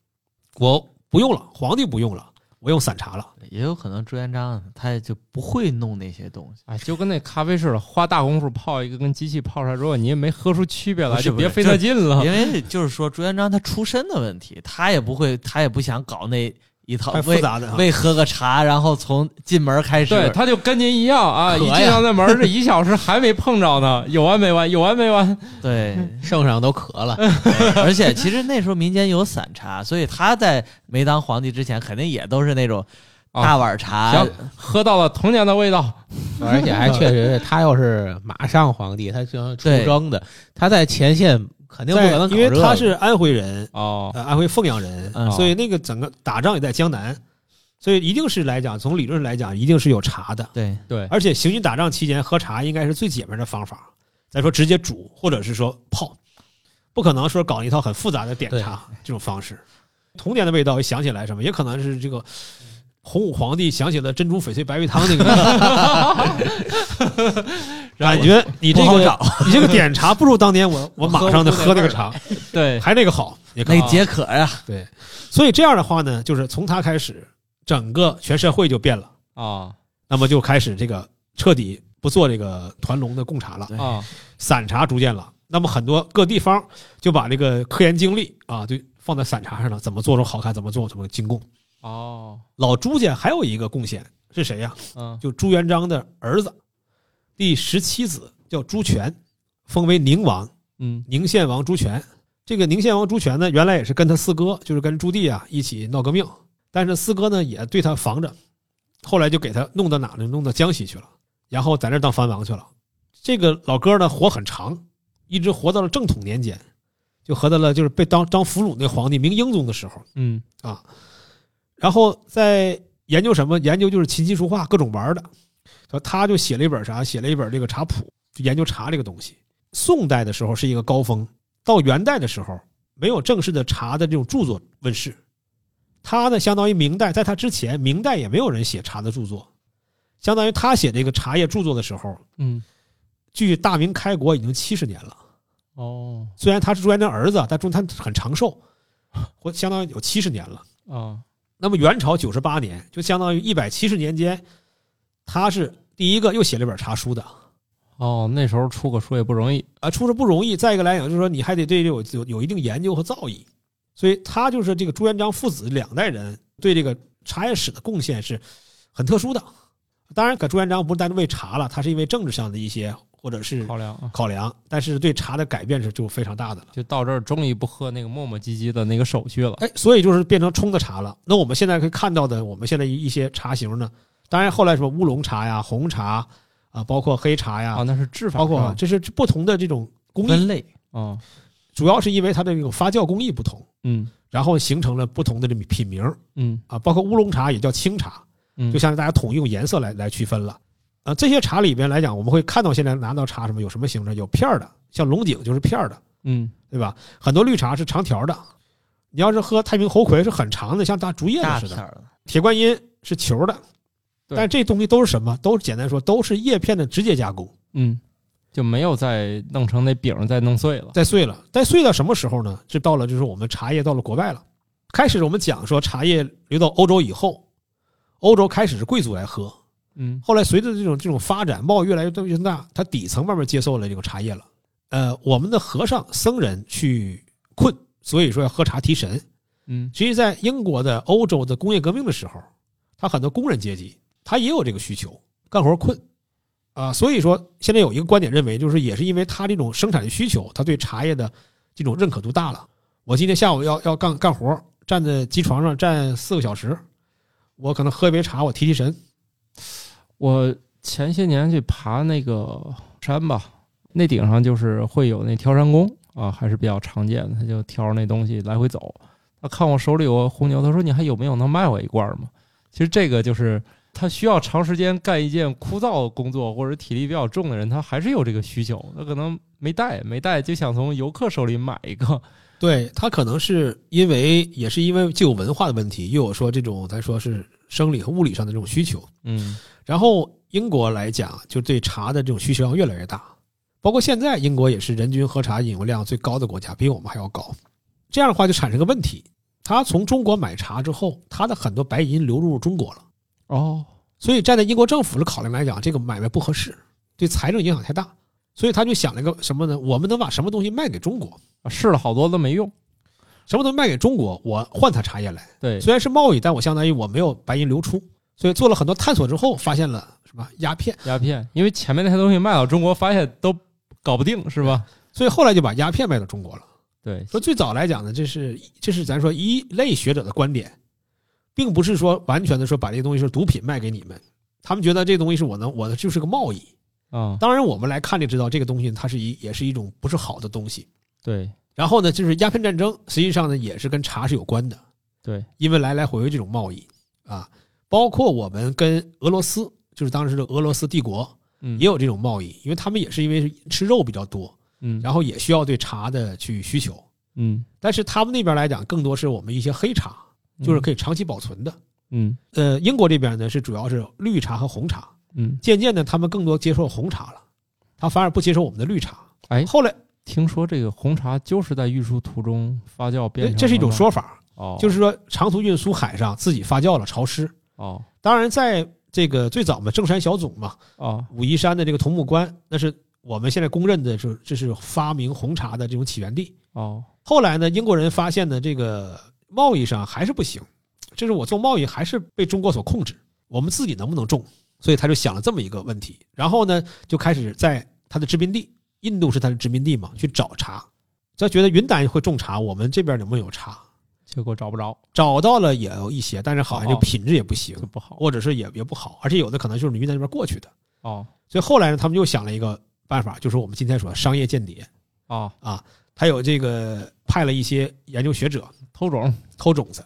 A: 我不用了，皇帝不用了，我用散茶了。
D: 也有可能朱元璋他就不会弄那些东西。
B: 哎，就跟那咖啡似的，花大功夫泡一个，跟机器泡出来之后，你也没喝出区别来，就别费那劲了。
D: 因为就是说朱元璋他出身的问题，他也不会，他也不想搞那一套
A: 太复
D: 为
A: 杂的啊
D: 为喝个茶，然后从进门开始，
B: 对，他就跟您一样啊，一进到那门儿，这一小时还没碰着呢，有完没完？有完没完？
D: 对，
C: 圣上都渴了，
D: 而且其实那时候民间有散茶，所以他在没当皇帝之前，肯定也都是那种
B: 啊
D: 大碗茶。
B: 行，喝到了童年的味道。
C: 而且还确实是他又是马上皇帝，他就出征的，他在前线肯定不可能搞
A: 因为他是安徽人，
B: 哦，
A: 呃，安徽凤阳人，
D: 嗯
A: 所以那个整个打仗也在江南，所以一定是来讲，从理论上来讲，一定是有茶的。
D: 对，
B: 对，
A: 而且行军打仗期间喝茶应该是最解闷的方法。再说直接煮，或者是说泡，不可能说搞一套很复杂的点茶这种方式。童年的味道一想起来什么，也可能是这个洪武皇帝想起了珍珠翡翠白玉汤那个 感觉你这个
D: 找
A: 你这个点茶不如当年我我马上的喝那个茶，
B: 对，
A: 还那个好，也可
D: 那解渴呀，
A: 对。所以这样的话呢，就是从他开始，整个全社会就变了，
B: 啊
A: 那么就开始这个彻底不做这个团龙的贡茶了。
D: 对
B: 啊，
A: 散茶逐渐了。那么很多各地方就把这个科研精力啊，就放在散茶上了，怎么做出好看，怎么做，怎么精贡。
B: 哦，
A: 老朱家还有一个贡献是谁呀、
B: 嗯，
A: 就朱元璋的儿子，第十七子叫朱权，封为宁王，
B: 嗯，
A: 宁献王朱权。这个宁献王朱权呢，原来也是跟他四哥，就是跟朱棣啊一起闹革命，但是四哥呢也对他防着，后来就给他弄到哪呢？弄到江西去了，然后在那儿当藩王去了。这个老哥呢活很长，一直活到了正统年间，就活到了就是被当当俘虏那皇帝明英宗的时候
B: 嗯，
A: 啊。然后在研究什么？研究就是琴棋书画各种玩儿的。说他就写了一本啥？写了一本这个茶谱，就研究茶这个东西。宋代的时候是一个高峰，到元代的时候没有正式的茶的这种著作问世。他呢，相当于明代，在他之前，明代也没有人写茶的著作，相当于他写这个茶叶著作的时候，
B: 嗯，
A: 距大明开国已经七十年了。
B: 哦，
A: 虽然他是朱元璋儿子，但朱他很长寿，或相当于有七十年了。
B: 啊，
A: 那么元朝九十八年，就相当于一百七十年间，他是第一个又写了一本茶书的。
B: 哦，那时候出个书也不容易。
A: 啊，出书不容易。再一个来讲，就是说你还得对这有有有一定研究和造诣，所以他就是这个朱元璋父子两代人对这个茶叶史的贡献是很特殊的。当然，可朱元璋不是单纯为茶了，他是因为政治上的一些或者是
B: 考量啊，
A: 考量，但是对茶的改变是就非常大的了。
B: 就到这儿，终于不喝那个磨磨唧唧的那个手续了。
A: 哎，所以就是变成冲的茶了。那我们现在可以看到的，我们现在一一些茶型呢，当然后来什么乌龙茶呀、红茶啊，包括黑茶呀
B: 啊，，那是制法
A: 包括这是不同的这种工艺
D: 分，类
B: 哦，
A: 主要是因为它的这种发酵工艺不同。
B: 嗯
A: 然后形成了不同的这品名
B: 嗯
A: 啊，包括乌龙茶也叫清茶，
B: 嗯，
A: 就像大家统一用颜色来来区分了。啊，这些茶里边来讲，我们会看到现在拿到茶什么有什么形状？有片儿的，像龙井就是片儿的，
B: 嗯
A: 对吧？很多绿茶是长条的，你要是喝太平猴魁是很长的，像大竹叶子似的。铁观音是球的，但这东西都是什么？都是简单说都是叶片的直接加工，
B: 嗯，就没有再弄成那饼再弄碎了。
A: 再碎了。再碎到什么时候呢？这到了就是我们茶叶到了国外了。开始我们讲说茶叶流到欧洲以后，欧洲开始是贵族来喝，
B: 嗯
A: 后来随着这种这种发展，贸易越来越越大，它底层慢慢接受了这个茶叶了。呃，我们的和尚僧人去困，所以说要喝茶提神。
B: 嗯
A: 其实，在英国的、欧洲的工业革命的时候，他很多工人阶级他也有这个需求，干活困啊。所以说，现在有一个观点认为，就是也是因为他这种生产的需求，他对茶叶的这种认可度大了。我今天下午要要干干活，站在机床上站四个小时，我可能喝一杯茶，我提提神。
B: 我前些年去爬那个山吧，那顶上就是会有那挑山工啊，还是比较常见的。他就挑着那东西来回走。他看我手里有红牛，他说：“你还有没有能卖我一罐吗？”其实这个就是他需要长时间干一件枯燥工作，或者体力比较重的人，他还是有这个需求。他可能没带，没带就想从游客手里买一个。
A: 对他可能是因为也是因为既有文化的问题，又有说这种咱说是生理和物理上的这种需求。
B: 嗯
A: 然后英国来讲，就对茶的这种需求量越来越大，包括现在英国也是人均喝茶饮用量最高的国家，比我们还要高。这样的话就产生个问题，他从中国买茶之后，他的很多白银流入中国了，
B: 哦，
A: 所以站在英国政府的考量来讲，这个买卖不合适，对财政影响太大，所以他就想了一个什么呢？我们能把什么东西卖给中国？
B: 试了好多都没用。
A: 什么东西卖给中国，我换他茶叶来。
B: 对，
A: 虽然是贸易，但我相当于我没有白银流出，所以做了很多探索之后，发现了什么？鸦片，
B: 鸦片，因为前面那些东西卖到中国，发现都搞不定，是吧？
A: 所以后来就把鸦片卖到中国了。
B: 对，
A: 说最早来讲呢，这是这是咱说一类学者的观点，并不是说完全的说把这个东西是毒品卖给你们，他们觉得这东西是我能我的就是个贸易。
B: 啊，
A: 当然我们来看就知道这个东西它是一也是一种不是好的东西。
B: 对。
A: 然后呢，就是鸦片战争，实际上呢也是跟茶是有关的，
B: 对，
A: 因为来来回回这种贸易啊，包括我们跟俄罗斯，就是当时的俄罗斯帝国
B: 嗯，
A: 也有这种贸易，因为他们也是因为吃肉比较多，
B: 嗯，
A: 然后也需要对茶的去需求。
B: 嗯，
A: 但是他们那边来讲，更多是我们一些黑茶，就是可以长期保存的。
B: 嗯。
A: 呃，英国这边呢是主要是绿茶和红茶，
B: 嗯，
A: 渐渐的他们更多接受红茶了，他反而不接受我们的绿茶。
B: 哎，
A: 后来
B: 听说这个红茶就是在运输途中发酵变成，
A: 这是一种说法，
B: 哦，
A: 就是说长途运输海上自己发酵了，潮湿。
B: 哦
A: 当然，在这个最早嘛，正山小种嘛，
B: 哦
A: 武夷山的这个桐木关，那是我们现在公认的，是这是发明红茶的这种起源地。
B: 哦，
A: 后来呢，英国人发现呢，这个贸易上还是不行，就是我做贸易还是被中国所控制，我们自己能不能种？所以他就想了这么一个问题，然后呢，就开始在他的殖民地，印度是他的殖民地嘛，去找茶。他觉得云南会种茶，我们这边有没有茶？
B: 结果找不着，
A: 找到了也有一些，但是好像就
B: 哦。
A: 品质也不行
B: 就，不好。
A: 或者是也也不好，而且有的可能就是你云南那边过去的。
B: 哦。
A: 所以后来呢，他们又想了一个办法，就是我们今天说的商业间谍。
B: 哦，
A: 啊，他有这个派了一些研究学者。
B: 偷种，
A: 偷种子，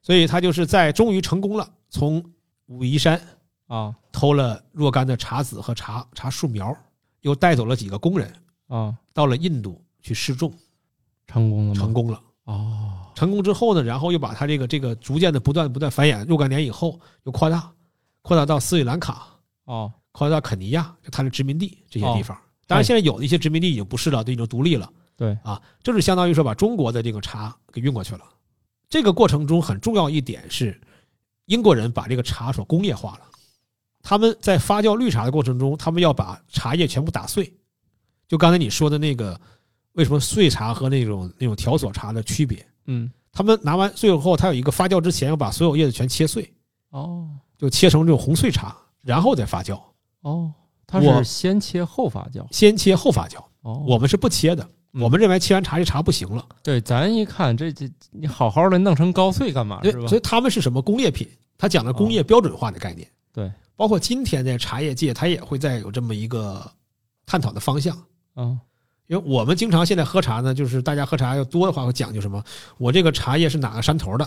A: 所以他就是在终于成功了，从武夷山
B: 啊
A: 偷了若干的茶籽和茶茶树苗，又带走了几个工人，
B: 啊，
A: 到了印度去试种，
B: 成功了吗？
A: 成功了。
B: 哦
A: 成功之后呢，然后又把它这个这个逐渐的不断不断繁衍，若干年以后又扩大，扩大到斯里兰卡，
B: 哦
A: 扩大到肯尼亚，就他的殖民地这些地方。
B: 哦
A: 当然，现在有的一些殖民地已经不是了，都已经独立了。
B: 对
A: 啊，就是相当于说把中国的这个茶给运过去了。这个过程中很重要一点是，英国人把这个茶所工业化了。他们在发酵绿茶的过程中，他们要把茶叶全部打碎。就刚才你说的那个，为什么碎茶和那种那种条索茶的区别？
B: 嗯
A: 他们拿完碎后，他有一个发酵之前要把所有叶子全切碎，
B: 哦
A: 就切成这种红碎茶，然后再发酵。
B: 哦，它是先切后发酵。
A: 先切后发酵，
B: 哦，
A: 我们是不切的。
B: 嗯
A: 我们认为切完茶这茶不行了，
B: 对咱一看这这你好好的弄成高碎干嘛？
A: 所以他们是什么工业品？他讲的工业标准化的概念。
B: 对，
A: 包括今天在茶叶界，它也会在有这么一个探讨的方向。
B: 嗯
A: 因为我们经常现在喝茶呢，就是大家喝茶要多的话，会讲究什么？我这个茶叶是哪个山头的，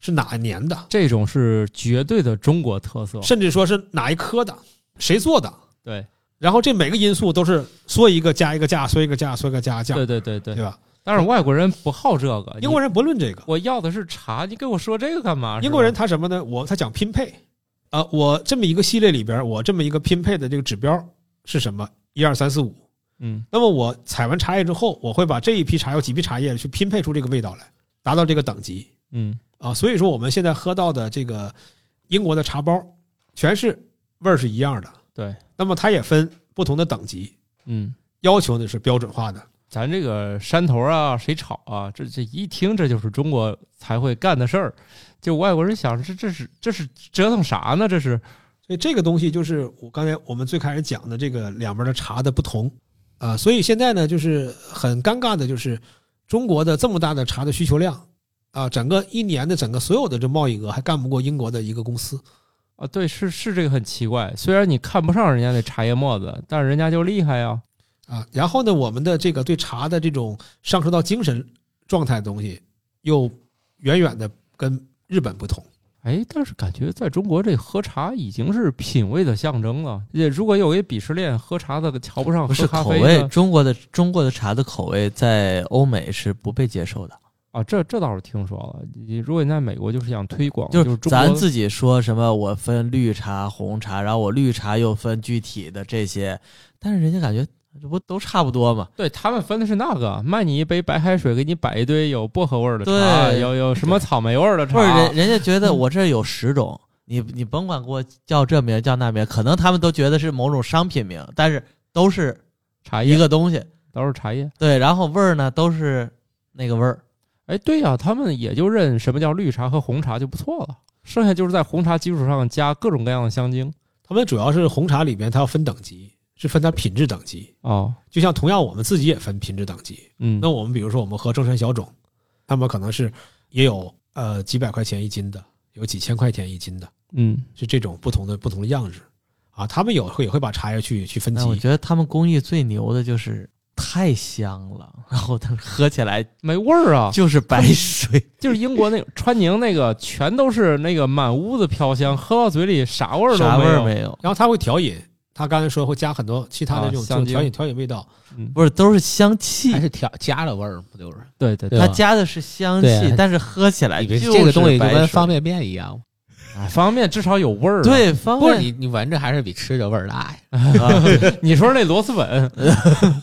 A: 是哪一年的，
B: 这种是绝对的中国特色。
A: 甚至说是哪一科的，谁做的。
B: 对
A: 然后这每个因素都是缩一个加一个价，缩一个价，缩一个加价，
B: 对对对对
A: 对，吧？
B: 但是外国人不好这个，
A: 英国人不论这个，
B: 我要的是茶，你给我说这个干嘛？
A: 英国人他什么呢？我他讲拼配啊、我这么一个系列里边，我这么一个拼配的这个指标是什么？一二三四五。
B: 嗯
A: 那么我采完茶叶之后，我会把这一批茶有几批茶叶去拼配出这个味道来，达到这个等级
B: 嗯
A: 啊。所以说我们现在喝到的这个英国的茶包，全是味儿是一样的。
B: 对，
A: 那么它也分不同的等级，
B: 嗯，
A: 要求呢是标准化的。
B: 咱这个山头啊，谁炒啊？这这一听这就是中国才会干的事儿。就外国人想，这这是这是折腾啥呢？这是
A: 所以这个东西就是我刚才我们最开始讲的这个两边的茶的不同啊，所以现在呢就是很尴尬的，就是中国的这么大的茶的需求量啊，整个一年的整个所有的这贸易额还干不过英国的一个公司。
B: 啊，对，是是这个很奇怪。虽然你看不上人家那茶叶沫子，但是人家就厉害呀。
A: 啊，然后呢，我们的这个对茶的这种上升到精神状态的东西，又远远的跟日本不同。
B: 哎，但是感觉在中国这喝茶已经是品味的象征了。也如果有一鄙视链，喝茶的瞧不上
D: 不是口味，
B: 啡
D: 中国的中国的茶的口味在欧美是不被接受的。
B: 啊，这这倒是听说了。你如果你在美国就是想推广，
D: 就是咱自己说什么，我分绿茶、红茶，然后我绿茶又分具体的这些，但是人家感觉这不都差不多吗？
B: 对他们分的是那个，卖你一杯白开水，给你摆一堆有薄荷味儿的茶，
D: 对
B: 有有什么草莓味儿的
D: 不是人，人家觉得我这有十种，你你甭管给我叫这名叫那名，可能他们都觉得是某种商品名，但是都是
B: 茶叶一
D: 个东西。
B: 都是茶叶。
D: 对，然后味儿呢都是那个味儿。
B: 哎，对呀、他们也就认什么叫绿茶和红茶就不错了，剩下就是在红茶基础上加各种各样的香精。
A: 他们主要是红茶里边它要分等级，是分它品质等级。
B: 哦，
A: 就像同样我们自己也分品质等级。
B: 嗯，
A: 那我们比如说我们喝正山小种，他们可能是也有呃几百块钱一斤的，有几千块钱一斤的，
B: 嗯，
A: 是这种不同的不同的样式啊。他们有会也会把茶叶去去分级，
D: 我觉得他们工艺最牛的就是太香了，然后它喝起来
B: 没味儿啊，
D: 就是 白水。
B: 就是英国那个川宁那个，全都是那个满屋子飘香，喝到嘴里啥味儿都
D: 啥味
B: 没有。
D: 儿没有？
A: 然后他会调饮，他刚才说会加很多其他的
B: 啊
A: 这种、这
B: 香
A: 调饮调饮味道。
B: 嗯，
D: 不是，都是香气。
C: 还。是调加了味儿，不就是？
B: 对对
C: 对吧？
D: 它加的是香气，
C: 啊
D: 但是喝起来就是
C: 这个东西就跟方便面一样，
B: 哎方便面至少有味儿、啊。，
D: 对方便。
C: 你你闻着还是比吃着味儿大呀？
D: 啊
B: 你说那螺蛳粉。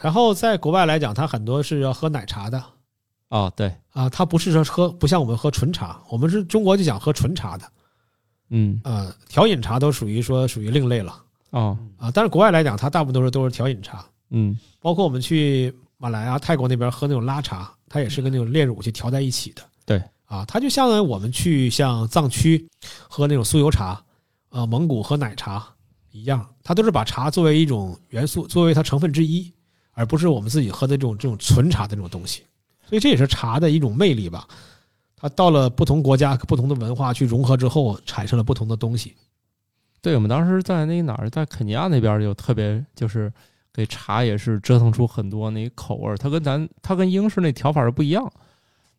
A: 然后在国外来讲，它很多是要喝奶茶的。
B: 哦，对，
A: 啊，它不是说喝不像我们喝纯茶，我们是中国就讲喝纯茶的。
B: 嗯，
A: 啊，调饮茶都属于说属于另类了
B: 哦，
A: 啊。但是国外来讲，它大部分都是都是调饮茶，
B: 嗯，
A: 包括我们去马来啊、泰国那边喝那种拉茶，它也是跟那种炼乳去调在一起的。
B: 对
A: 啊，它就相当于我们去像藏区喝那种酥油茶，呃，蒙古喝奶茶一样，它都是把茶作为一种元素，作为它成分之一，而不是我们自己喝的这种这种纯茶的这种东西。所以这也是茶的一种魅力吧。它到了不同国家、不同的文化去融合之后，产生了不同的东西。
B: 对，我们当时在那哪儿，在肯尼亚那边就特别就是给茶也是折腾出很多那个口味儿，它跟咱它跟英式那调法是不一样。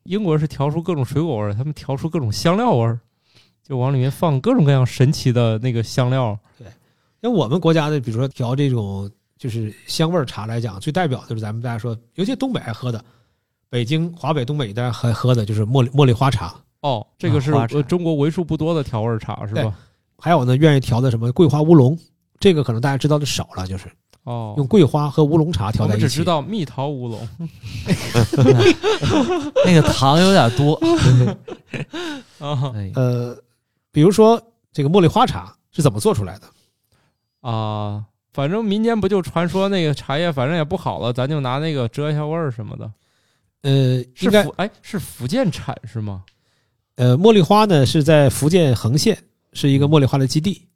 B: 英国是调出各种水果味儿，他们调出各种香料味儿，就往里面放各种各样神奇的那个香料。
A: 对像我们国家的，比如说调这种就是香味儿茶来讲，最代表就是咱们大家说，尤其东北爱喝的，北京、华北、东北一带还喝的就是茉莉茉莉花茶，
B: 哦，这个是呃中国为数不多的调味儿茶是吧？
A: 还有呢愿意调的什么桂花乌龙，这个可能大家知道的少了，就是
B: 哦，
A: 用桂花和乌龙茶调在一起。
B: 我只知道蜜桃乌龙。
D: 那个糖有点多。
A: 呃，比如说这个茉莉花茶是怎么做出来的？
B: 啊，反正民间不就传说那个茶叶反正也不好了，咱就拿那个遮一下味儿什么的。
A: 呃，
B: 是
A: 应该
B: 福哎是福建产是吗？
A: 呃，茉莉花呢是在福建横县是一个茉莉花的基地，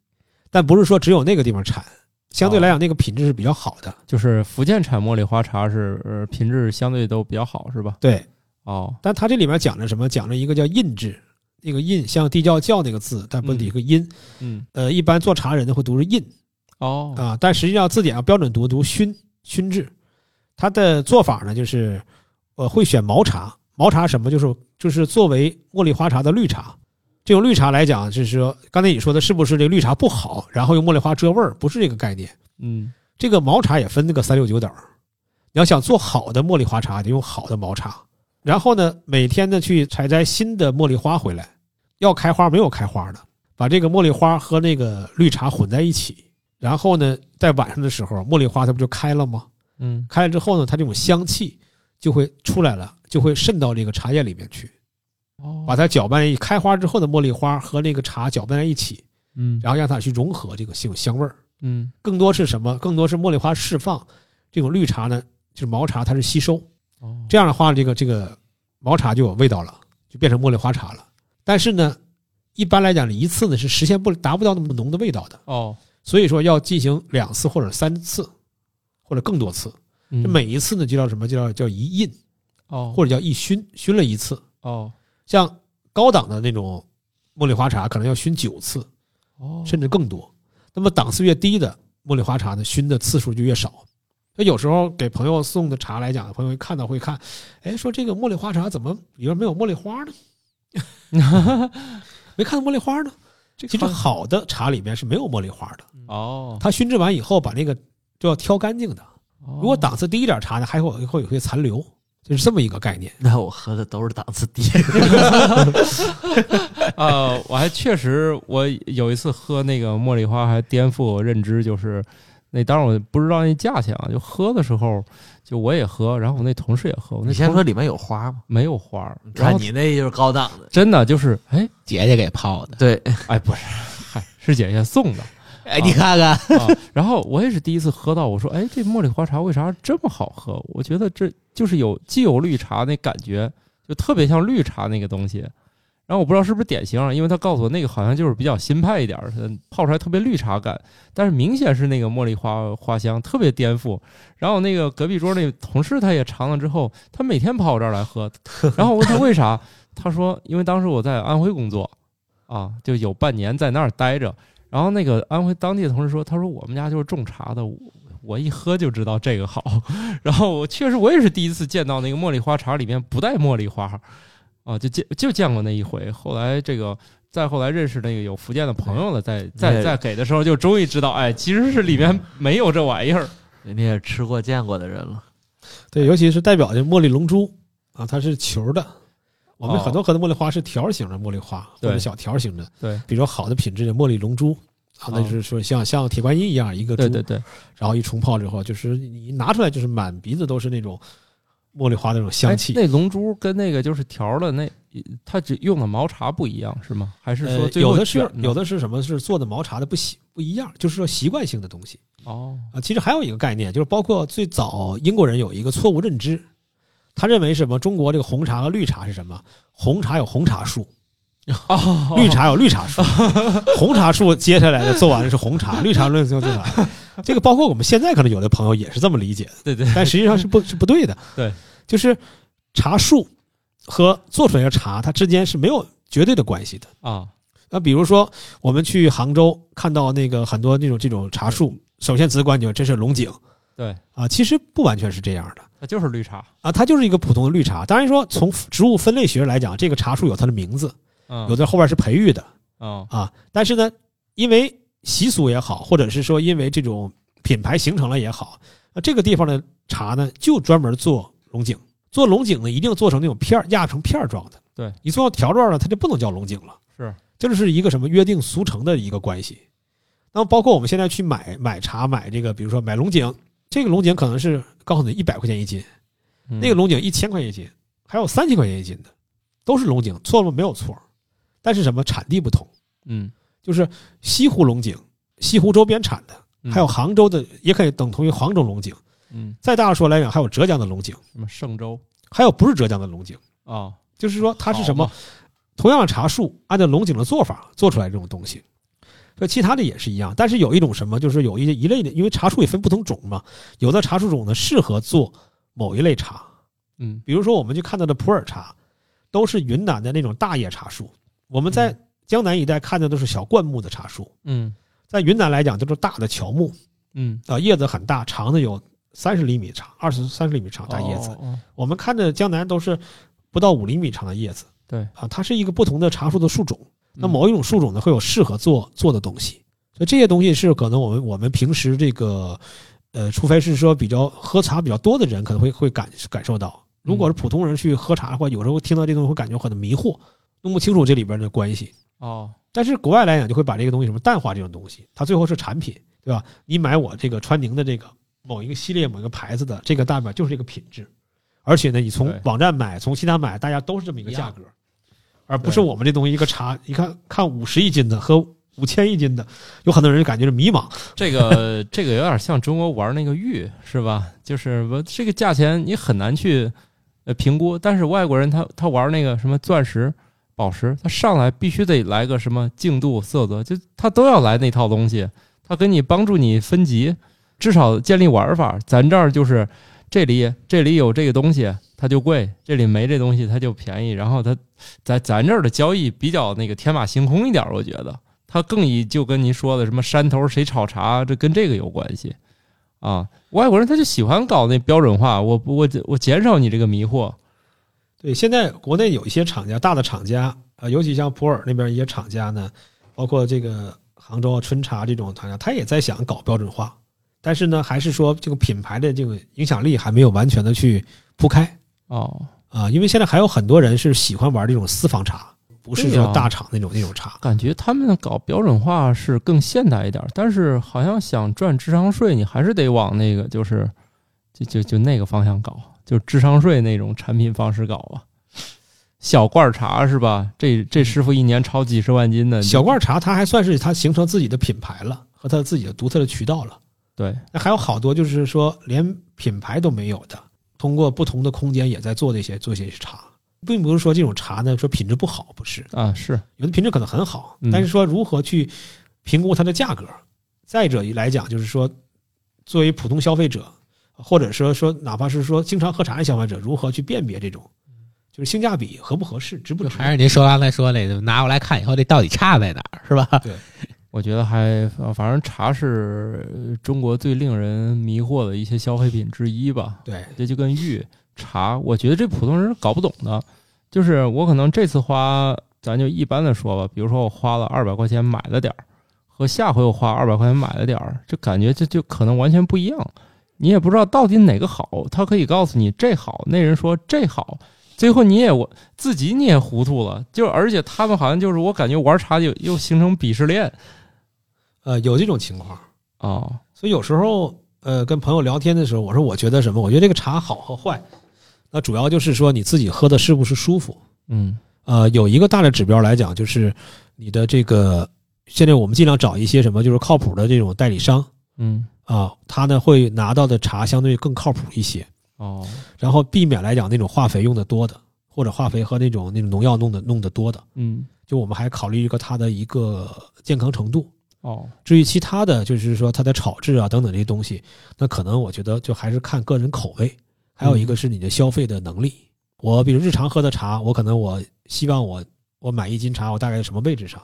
A: 但不是说只有那个地方产，相对来讲那个品质是比较好的。
B: 就是福建产茉莉花茶是、呃、品质相对都比较好是吧？
A: 对，
B: 哦
A: 但它这里面讲了什么？讲了一个叫印制，那个印像地窖窖那个字，但不是一个音。
B: 嗯
A: 呃，一般做茶人呢会读是印
B: 哦
A: 啊，但实际上字典上标准读读熏熏制。它的做法呢就是，呃，会选毛茶，毛茶什么就是就是作为茉莉花茶的绿茶。这种绿茶来讲，就是说刚才你说的是不是这个绿茶不好，然后用茉莉花遮味儿，不是这个概念。
B: 嗯
A: 这个毛茶也分那个三六九等，你要想做好的茉莉花茶，得用好的毛茶。然后呢，每天呢去采摘新的茉莉花回来，要开花没有开花的，把这个茉莉花和那个绿茶混在一起。然后呢，在晚上的时候，茉莉花它不就开了吗？
B: 嗯
A: 开了之后呢，它这种香气就会出来了，就会渗到这个茶叶里面去，
B: 哦
A: 把它搅拌一开花之后的茉莉花和那个茶搅拌在一起，
B: 嗯
A: 然后让它去融合这个这种香味儿。
B: 嗯
A: 更多是什么？更多是茉莉花释放，这种绿茶呢，就是毛茶，它是吸收。
B: 哦
A: 这样的话，这个这个毛茶就有味道了，就变成茉莉花茶了。但是呢，一般来讲，一次呢是实现不达不到那么浓的味道的，
B: 哦
A: 所以说要进行两次或者三次，或者更多次。
B: 嗯
A: 这每一次呢就叫什么？就叫叫一印，
B: 哦
A: 或者叫一熏，熏了一次。
B: 哦
A: 像高档的那种茉莉花茶，可能要熏九次，
B: 哦
A: 甚至更多。那么档次越低的茉莉花茶呢，熏的次数就越少。那有时候给朋友送的茶来讲，朋友一看到会看，哎，说这个茉莉花茶怎么里边没有茉莉花呢？没看到茉莉花呢？其实好的茶里面是没有茉莉花的，
B: 哦，
A: 它熏制完以后把那个就要挑干净的。
B: 如
A: 如果档次低一点茶呢，还会会有些残留，就是这么一个概念。
D: 那我喝的都是档次低。
B: 呃，我还确实，我有一次喝那个茉莉花，还颠覆我认知，就是那当然我不知道那价钱啊，就喝的时候，就我也喝，然后我那同事也喝。我那同
D: 你先说里面有花吗？
B: 没有花，然
D: 看
B: 后
D: 你那就是高档的，
B: 真的就是，哎
C: 姐姐给泡的。
D: 对，
B: 哎，不是，嗨，是姐姐送的
C: 哎，你看看，
B: 啊。然后我也是第一次喝到，我说，哎，这茉莉花茶为啥这么好喝？我觉得这就是有既有绿茶那感觉，就特别像绿茶那个东西。然后我不知道是不是典型啊，因为他告诉我那个好像就是比较新派一点儿，它泡出来特别绿茶感，但是明显是那个茉莉花花香，特别颠覆。然后那个隔壁桌那同事他也尝了之后，他每天跑我这儿来喝，然后我问他为啥，他说因为当时我在安徽工作，啊，就有半年在那儿待着，然后那个安徽当地的同事说，他说我们家就是种茶的，我我一喝就知道这个好。然后我确实我也是第一次见到那个茉莉花茶里面不带茉莉花，啊，就见就见过那一回。后来这个再后来认识那个有福建的朋友了，再再再给的时候，就终于知道，哎，其实是里面没有这玩意儿。
D: 人家也吃过见过的人了。
A: 对，尤其是代表的茉莉龙珠啊，它是球的。我们
B: 哦。
A: 很多喝的茉莉花是条形的茉莉花或者小条形的，
B: 对。
A: 比如说好的品质的茉莉龙珠啊，那
B: 哦
A: 就是说像像铁观音一样一个珠，
B: 对对对，
A: 然后一冲泡之后，就是你拿出来就是满鼻子都是那种茉莉花那种香气。
B: 哎那龙珠跟那个就是条的那，它只用的毛茶不一样是吗？还是说
A: 有的是有的是什么是做的毛茶的不习不一样，就是说习惯性的东西。
B: 哦。
A: 啊。其实还有一个概念，就是包括最早英国人有一个错误认知，他认为什么？中国这个红茶和绿茶是什么？红茶有红茶树，
B: 哦。
A: 绿茶有绿茶树，红茶树接下来的做完的是红茶，绿茶论做做完。这个包括我们现在可能有的朋友也是这么理解的，
B: 对对。
A: 但实际上是不是不对的。
B: 对，
A: 就是茶树和做出来的茶，它之间是没有绝对的关系的。
B: 啊。
A: 那比如说，我们去杭州看到那个很多那种这种茶树，首先直观就这是龙井。
B: 对，
A: 啊，其实不完全是这样的
B: 它就是绿茶，
A: 啊，它就是一个普通的绿茶。当然说从植物分类学来讲，这个茶树有它的名字，
B: 嗯，
A: 有的后边是培育的
B: 嗯
A: 啊，但是呢，因为习俗也好，或者是说因为这种品牌形成了也好，那这个地方的茶呢，就专门做龙井。做龙井呢，一定做成那种片儿压成片儿状的。
B: 对
A: 你做到条状了，它就不能叫龙井了。
B: 是，
A: 这就是一个什么约定俗成的一个关系。那么包括我们现在去买买茶，买这个，比如说买龙井，这个龙井可能是告诉你一百块钱一斤，
B: 嗯
A: 那个龙井一千块钱一斤，还有三千块钱一斤的，都是龙井，错了没有错。但是什么产地不同，
B: 嗯，
A: 就是西湖龙井，西湖周边产的，
B: 嗯
A: 还有杭州的，也可以等同于杭州龙井。
B: 嗯
A: 再大说来讲，还有浙江的龙井，
B: 什么嵊州
A: 还有不是浙江的龙井，
B: 啊，
A: 就是说它是什么？同样的茶树，按照龙井的做法做出来这种东西。所以其他的也是一样，但是有一种什么，就是有一一类的，因为茶树也分不同种嘛，有的茶树种呢适合做某一类茶，
B: 嗯
A: 比如说我们就看到的普洱茶，都是云南的那种大叶茶树。我们在江南一带看的都是小灌木的茶树，
B: 嗯
A: 在云南来讲都是大的乔木
B: 嗯，
A: 啊，叶子很大，长的有三十厘米长，二十三十厘米长大叶子。
B: 哦，哦
A: 我们看的江南都是不到五厘米长的叶子
B: 对，
A: 啊，它是一个不同的茶树的树种。那
B: 嗯
A: 某一种树种呢，会有适合做做的东西，所以这些东西是可能我们我们平时这个，呃，除非是说比较喝茶比较多的人，可能会会感感受到。如果是普通人去喝茶的话，有时候听到这东西会感觉很迷惑，弄不清楚这里边的关系。
B: 哦，
A: 但是国外来讲，就会把这个东西什么淡化这种东西，它最后是产品，对吧？你买我这个川宁的这个某一个系列、某一个牌子的，这个代表就是这个品质，而且呢，你从网站买、从其他买，大家都是这么一个价格，而不是我们这东西一个茶，一看看五十一斤的和五千一斤的，有很多人感觉是迷茫。
B: 这个 这个有点像中国玩那个玉是吧？就是我这个价钱你很难去呃评估，但是外国人他他玩那个什么钻石、宝石，他上来必须得来个什么净度、色泽，就他都要来那套东西，他给你帮助你分级，至少建立玩法。咱这儿就是这里这里有这个东西它就贵，这里没这东西它就便宜，然后它在咱这儿的交易比较那个天马行空一点儿，我觉得。它更以就跟您说的什么山头谁炒茶，这跟这个有关系啊。外国人他就喜欢搞那标准化，我我我减少你这个迷惑。
A: 对，现在国内有一些厂家，大的厂家啊，尤其像普洱那边一些厂家呢，包括这个杭州啊春茶这种厂家，他也在想搞标准化，但是呢，还是说这个品牌的这个影响力还没有完全的去铺开
B: 哦，
A: 啊，因为现在还有很多人是喜欢玩这种私房茶，不是说大厂那种那种茶。
B: 感觉他们搞标准化是更现代一点儿，但是好像想赚智商税，你还是得往那个就是就就就那个方向搞，就智商税那种产品方式搞啊。小罐茶是吧？这这师傅一年超几十万斤的
A: 小罐茶它还算是它形成自己的品牌了和它自己的独特的渠道了。
B: 对，
A: 那还有好多就是说连品牌都没有的，通过不同的空间也在做这些做这些茶，并不是说这种茶呢说品质不好，不是，
B: 啊是。
A: 有的品质可能很好
B: 嗯，
A: 但是说如何去评估它的价格，再者一来讲就是说，作为普通消费者，或者说说哪怕是说经常喝茶的消费者，如何去辨别这种就是性价比合不合适，值不值？
C: 还是您说刚才说那个，拿过来看以后，这到底差在哪儿，是吧？
B: 我觉得还呃反正茶是呃中国最令人迷惑的一些消费品之一吧。
A: 对，
B: 这就跟玉茶，我觉得这普通人是搞不懂的。就是我可能这次花，咱就一般的说吧，比如说我花了二百块钱买了点儿，和下回我花二百块钱买了点儿，这感觉这就可能完全不一样。你也不知道到底哪个好，他可以告诉你这好，那人说这好，最后你也我自己你也糊涂了。就而且他们好像就是我感觉玩茶就又形成鄙视链
A: 呃，有这种情况。
B: 啊、
A: 所以有时候，呃，跟朋友聊天的时候，我说我觉得什么？我觉得这个茶好和坏，那主要就是说你自己喝的是不是舒服。
B: 嗯
A: 呃，有一个大的指标来讲，就是你的这个，现在我们尽量找一些什么，就是靠谱的这种代理商
B: 嗯
A: 啊，他呢会拿到的茶相对更靠谱一些，
B: 哦
A: 然后避免来讲那种化肥用的多的，或者化肥和那种那种农药弄的弄的多的，
B: 嗯
A: 就我们还考虑一个它的一个健康程度。
B: 哦
A: 至于其他的，就是说它的炒制啊等等这些东西，那可能我觉得就还是看个人口味，还有一个是你的消费的能力。我比如日常喝的茶，我可能我希望我我买一斤茶，我大概在什么位置上？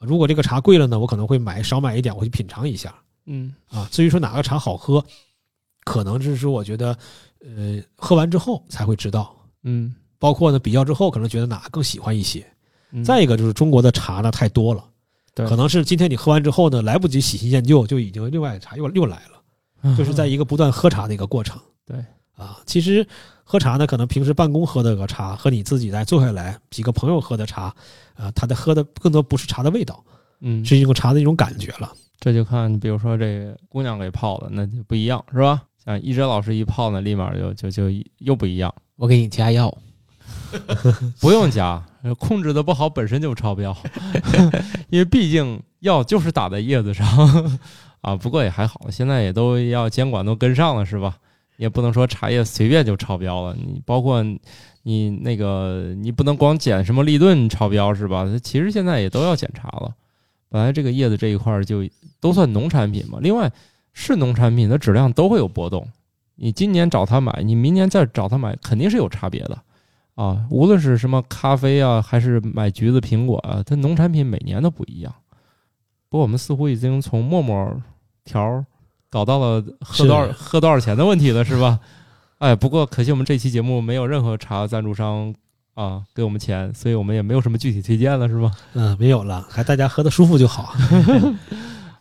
A: 如果这个茶贵了呢，我可能会买少买一点，我去品尝一下
B: 嗯
A: 啊。至于说哪个茶好喝，可能就是说我觉得，呃，喝完之后才会知道。
B: 嗯
A: 包括呢比较之后，可能觉得哪个更喜欢一些。
B: 嗯，
A: 再一个就是中国的茶呢太多了，
B: 对
A: 可能是今天你喝完之后呢，来不及喜新厌旧，就已经另外的茶又又来了，就是在一个不断喝茶的一个过程。
B: 嗯对。
A: 啊，其实喝茶呢，可能平时办公喝的个茶和你自己在坐下来几个朋友喝的茶，啊，他的喝的更多不是茶的味道，
B: 嗯。
A: 是一种茶的一种感觉了。
B: 这就看，比如说这个姑娘给泡的，那就不一样，是吧？像一哲老师一泡呢，立马就就就又不一样，
C: 我给你加药，
B: 不用加，控制的不好本身就超标，因为毕竟药就是打在叶子上 啊。不过也还好，现在也都要监管都跟上了，是吧？也不能说茶叶随便就超标了，你包括你那个你不能光检什么立顿超标是吧？其实现在也都要检查了。本来这个叶子这一块就都算农产品嘛，另外是农产品的质量都会有波动。你今年找他买，你明年再找他买，肯定是有差别的啊。无论是什么咖啡啊，还是买橘子、苹果啊，它农产品每年都不一样。不过我们似乎已经从沫沫条儿搞到了喝多少喝多少钱的问题了，是吧？哎，不过可惜我们这期节目没有任何茶赞助商啊给我们钱，所以我们也没有什么具体推荐了，是吧？
A: 嗯，没有了，还大家喝的舒服就好。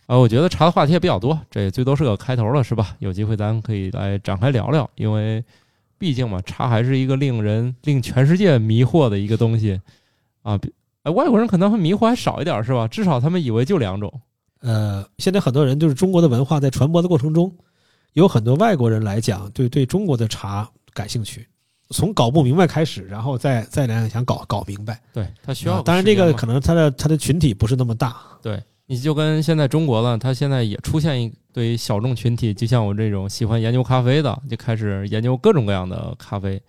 B: 啊，我觉得茶的话题也比较多，这最多是个开头了，是吧？有机会咱可以来展开聊聊，因为毕竟嘛，茶还是一个令人令全世界迷惑的一个东西啊。比哎，外国人可能会迷惑还少一点，是吧？至少他们以为就两种。
A: 呃，现在很多人就是中国的文化在传播的过程中，有很多外国人来讲，对对中国的茶感兴趣，从搞不明白开始，然后再再来想搞搞明白。
B: 对他需要
A: 啊当然，这个可能他的他的群体不是那么大。
B: 对你就跟现在中国了，它现在也出现一堆小众群体，就像我这种喜欢研究咖啡的，就开始研究各种各样的咖啡。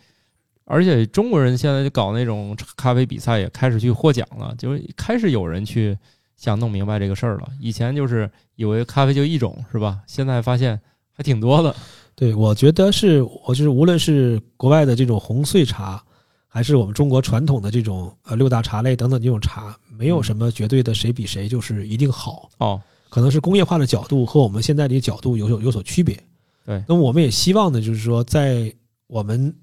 B: 而且中国人现在就搞那种咖啡比赛，也开始去获奖了，就是开始有人去想弄明白这个事儿了。以前就是以为咖啡就一种，是吧？现在发现还挺多的。
A: 对，我觉得是，我就是无论是国外的这种红碎茶，还是我们中国传统的这种呃六大茶类等等这种茶，没有什么绝对的谁比谁就是一定好，
B: 哦，
A: 可能是工业化的角度和我们现在的角度有有有所区别。
B: 对
A: 那么我们也希望呢，就是说在我们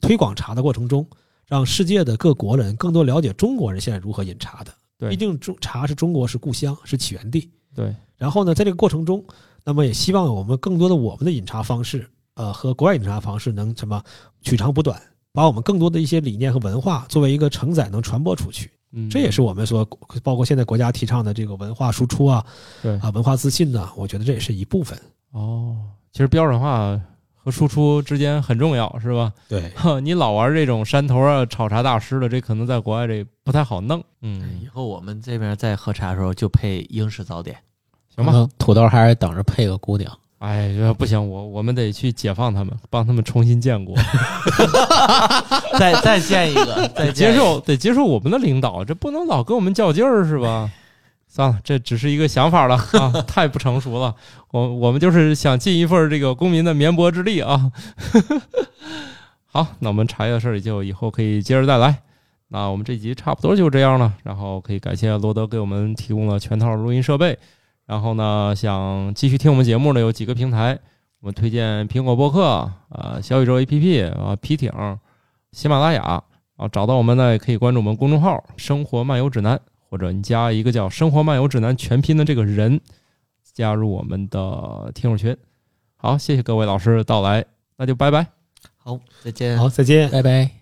A: 推广茶的过程中，让世界的各国人更多了解中国人现在如何饮茶的。
B: 对
A: 毕竟中茶是中国是故乡，是起源地。
B: 对，
A: 然后呢，在这个过程中，那么也希望我们更多的我们的饮茶方式，呃，和国外饮茶方式能什么取长补短，把我们更多的一些理念和文化作为一个承载能传播出去。
B: 嗯，
A: 这也是我们说，包括现在国家提倡的这个文化输出啊，
B: 对
A: 啊，文化自信呢，我觉得这也是一部分。
B: 哦。其实标准化和输出之间很重要，是吧？
A: 对，
B: 你老玩这种山头啊、炒茶大师的，这可能在国外这不太好弄。嗯
D: 以，后我们这边在喝茶的时候就配英式早点，
B: 行吧。
C: 嗯土豆还是等着配个姑娘。
B: 哎，这不行，我我们得去解放他们，帮他们重新建国，
D: 再再建一个，再
B: 得接受得接受我们的领导，这不能老跟我们较劲儿，是吧？算了，这只是一个想法了啊，太不成熟了。我我们就是想尽一份这个公民的绵薄之力啊。好，那我们茶叶的事儿就以后可以接着再来。那我们这集差不多就这样了，然后可以感谢罗德给我们提供了全套录音设备。然后呢，想继续听我们节目的有几个平台，我们推荐苹果播客、啊小宇宙 APP 啊、皮艇、喜马拉雅啊，找到我们呢也可以关注我们公众号“生活漫游指南”，或者你加一个叫“生活漫游指南”全拼的这个人，加入我们的听友群。好，谢谢各位老师的到来，那就拜拜。
D: 好，再见。
A: 好，再见。
C: 拜拜。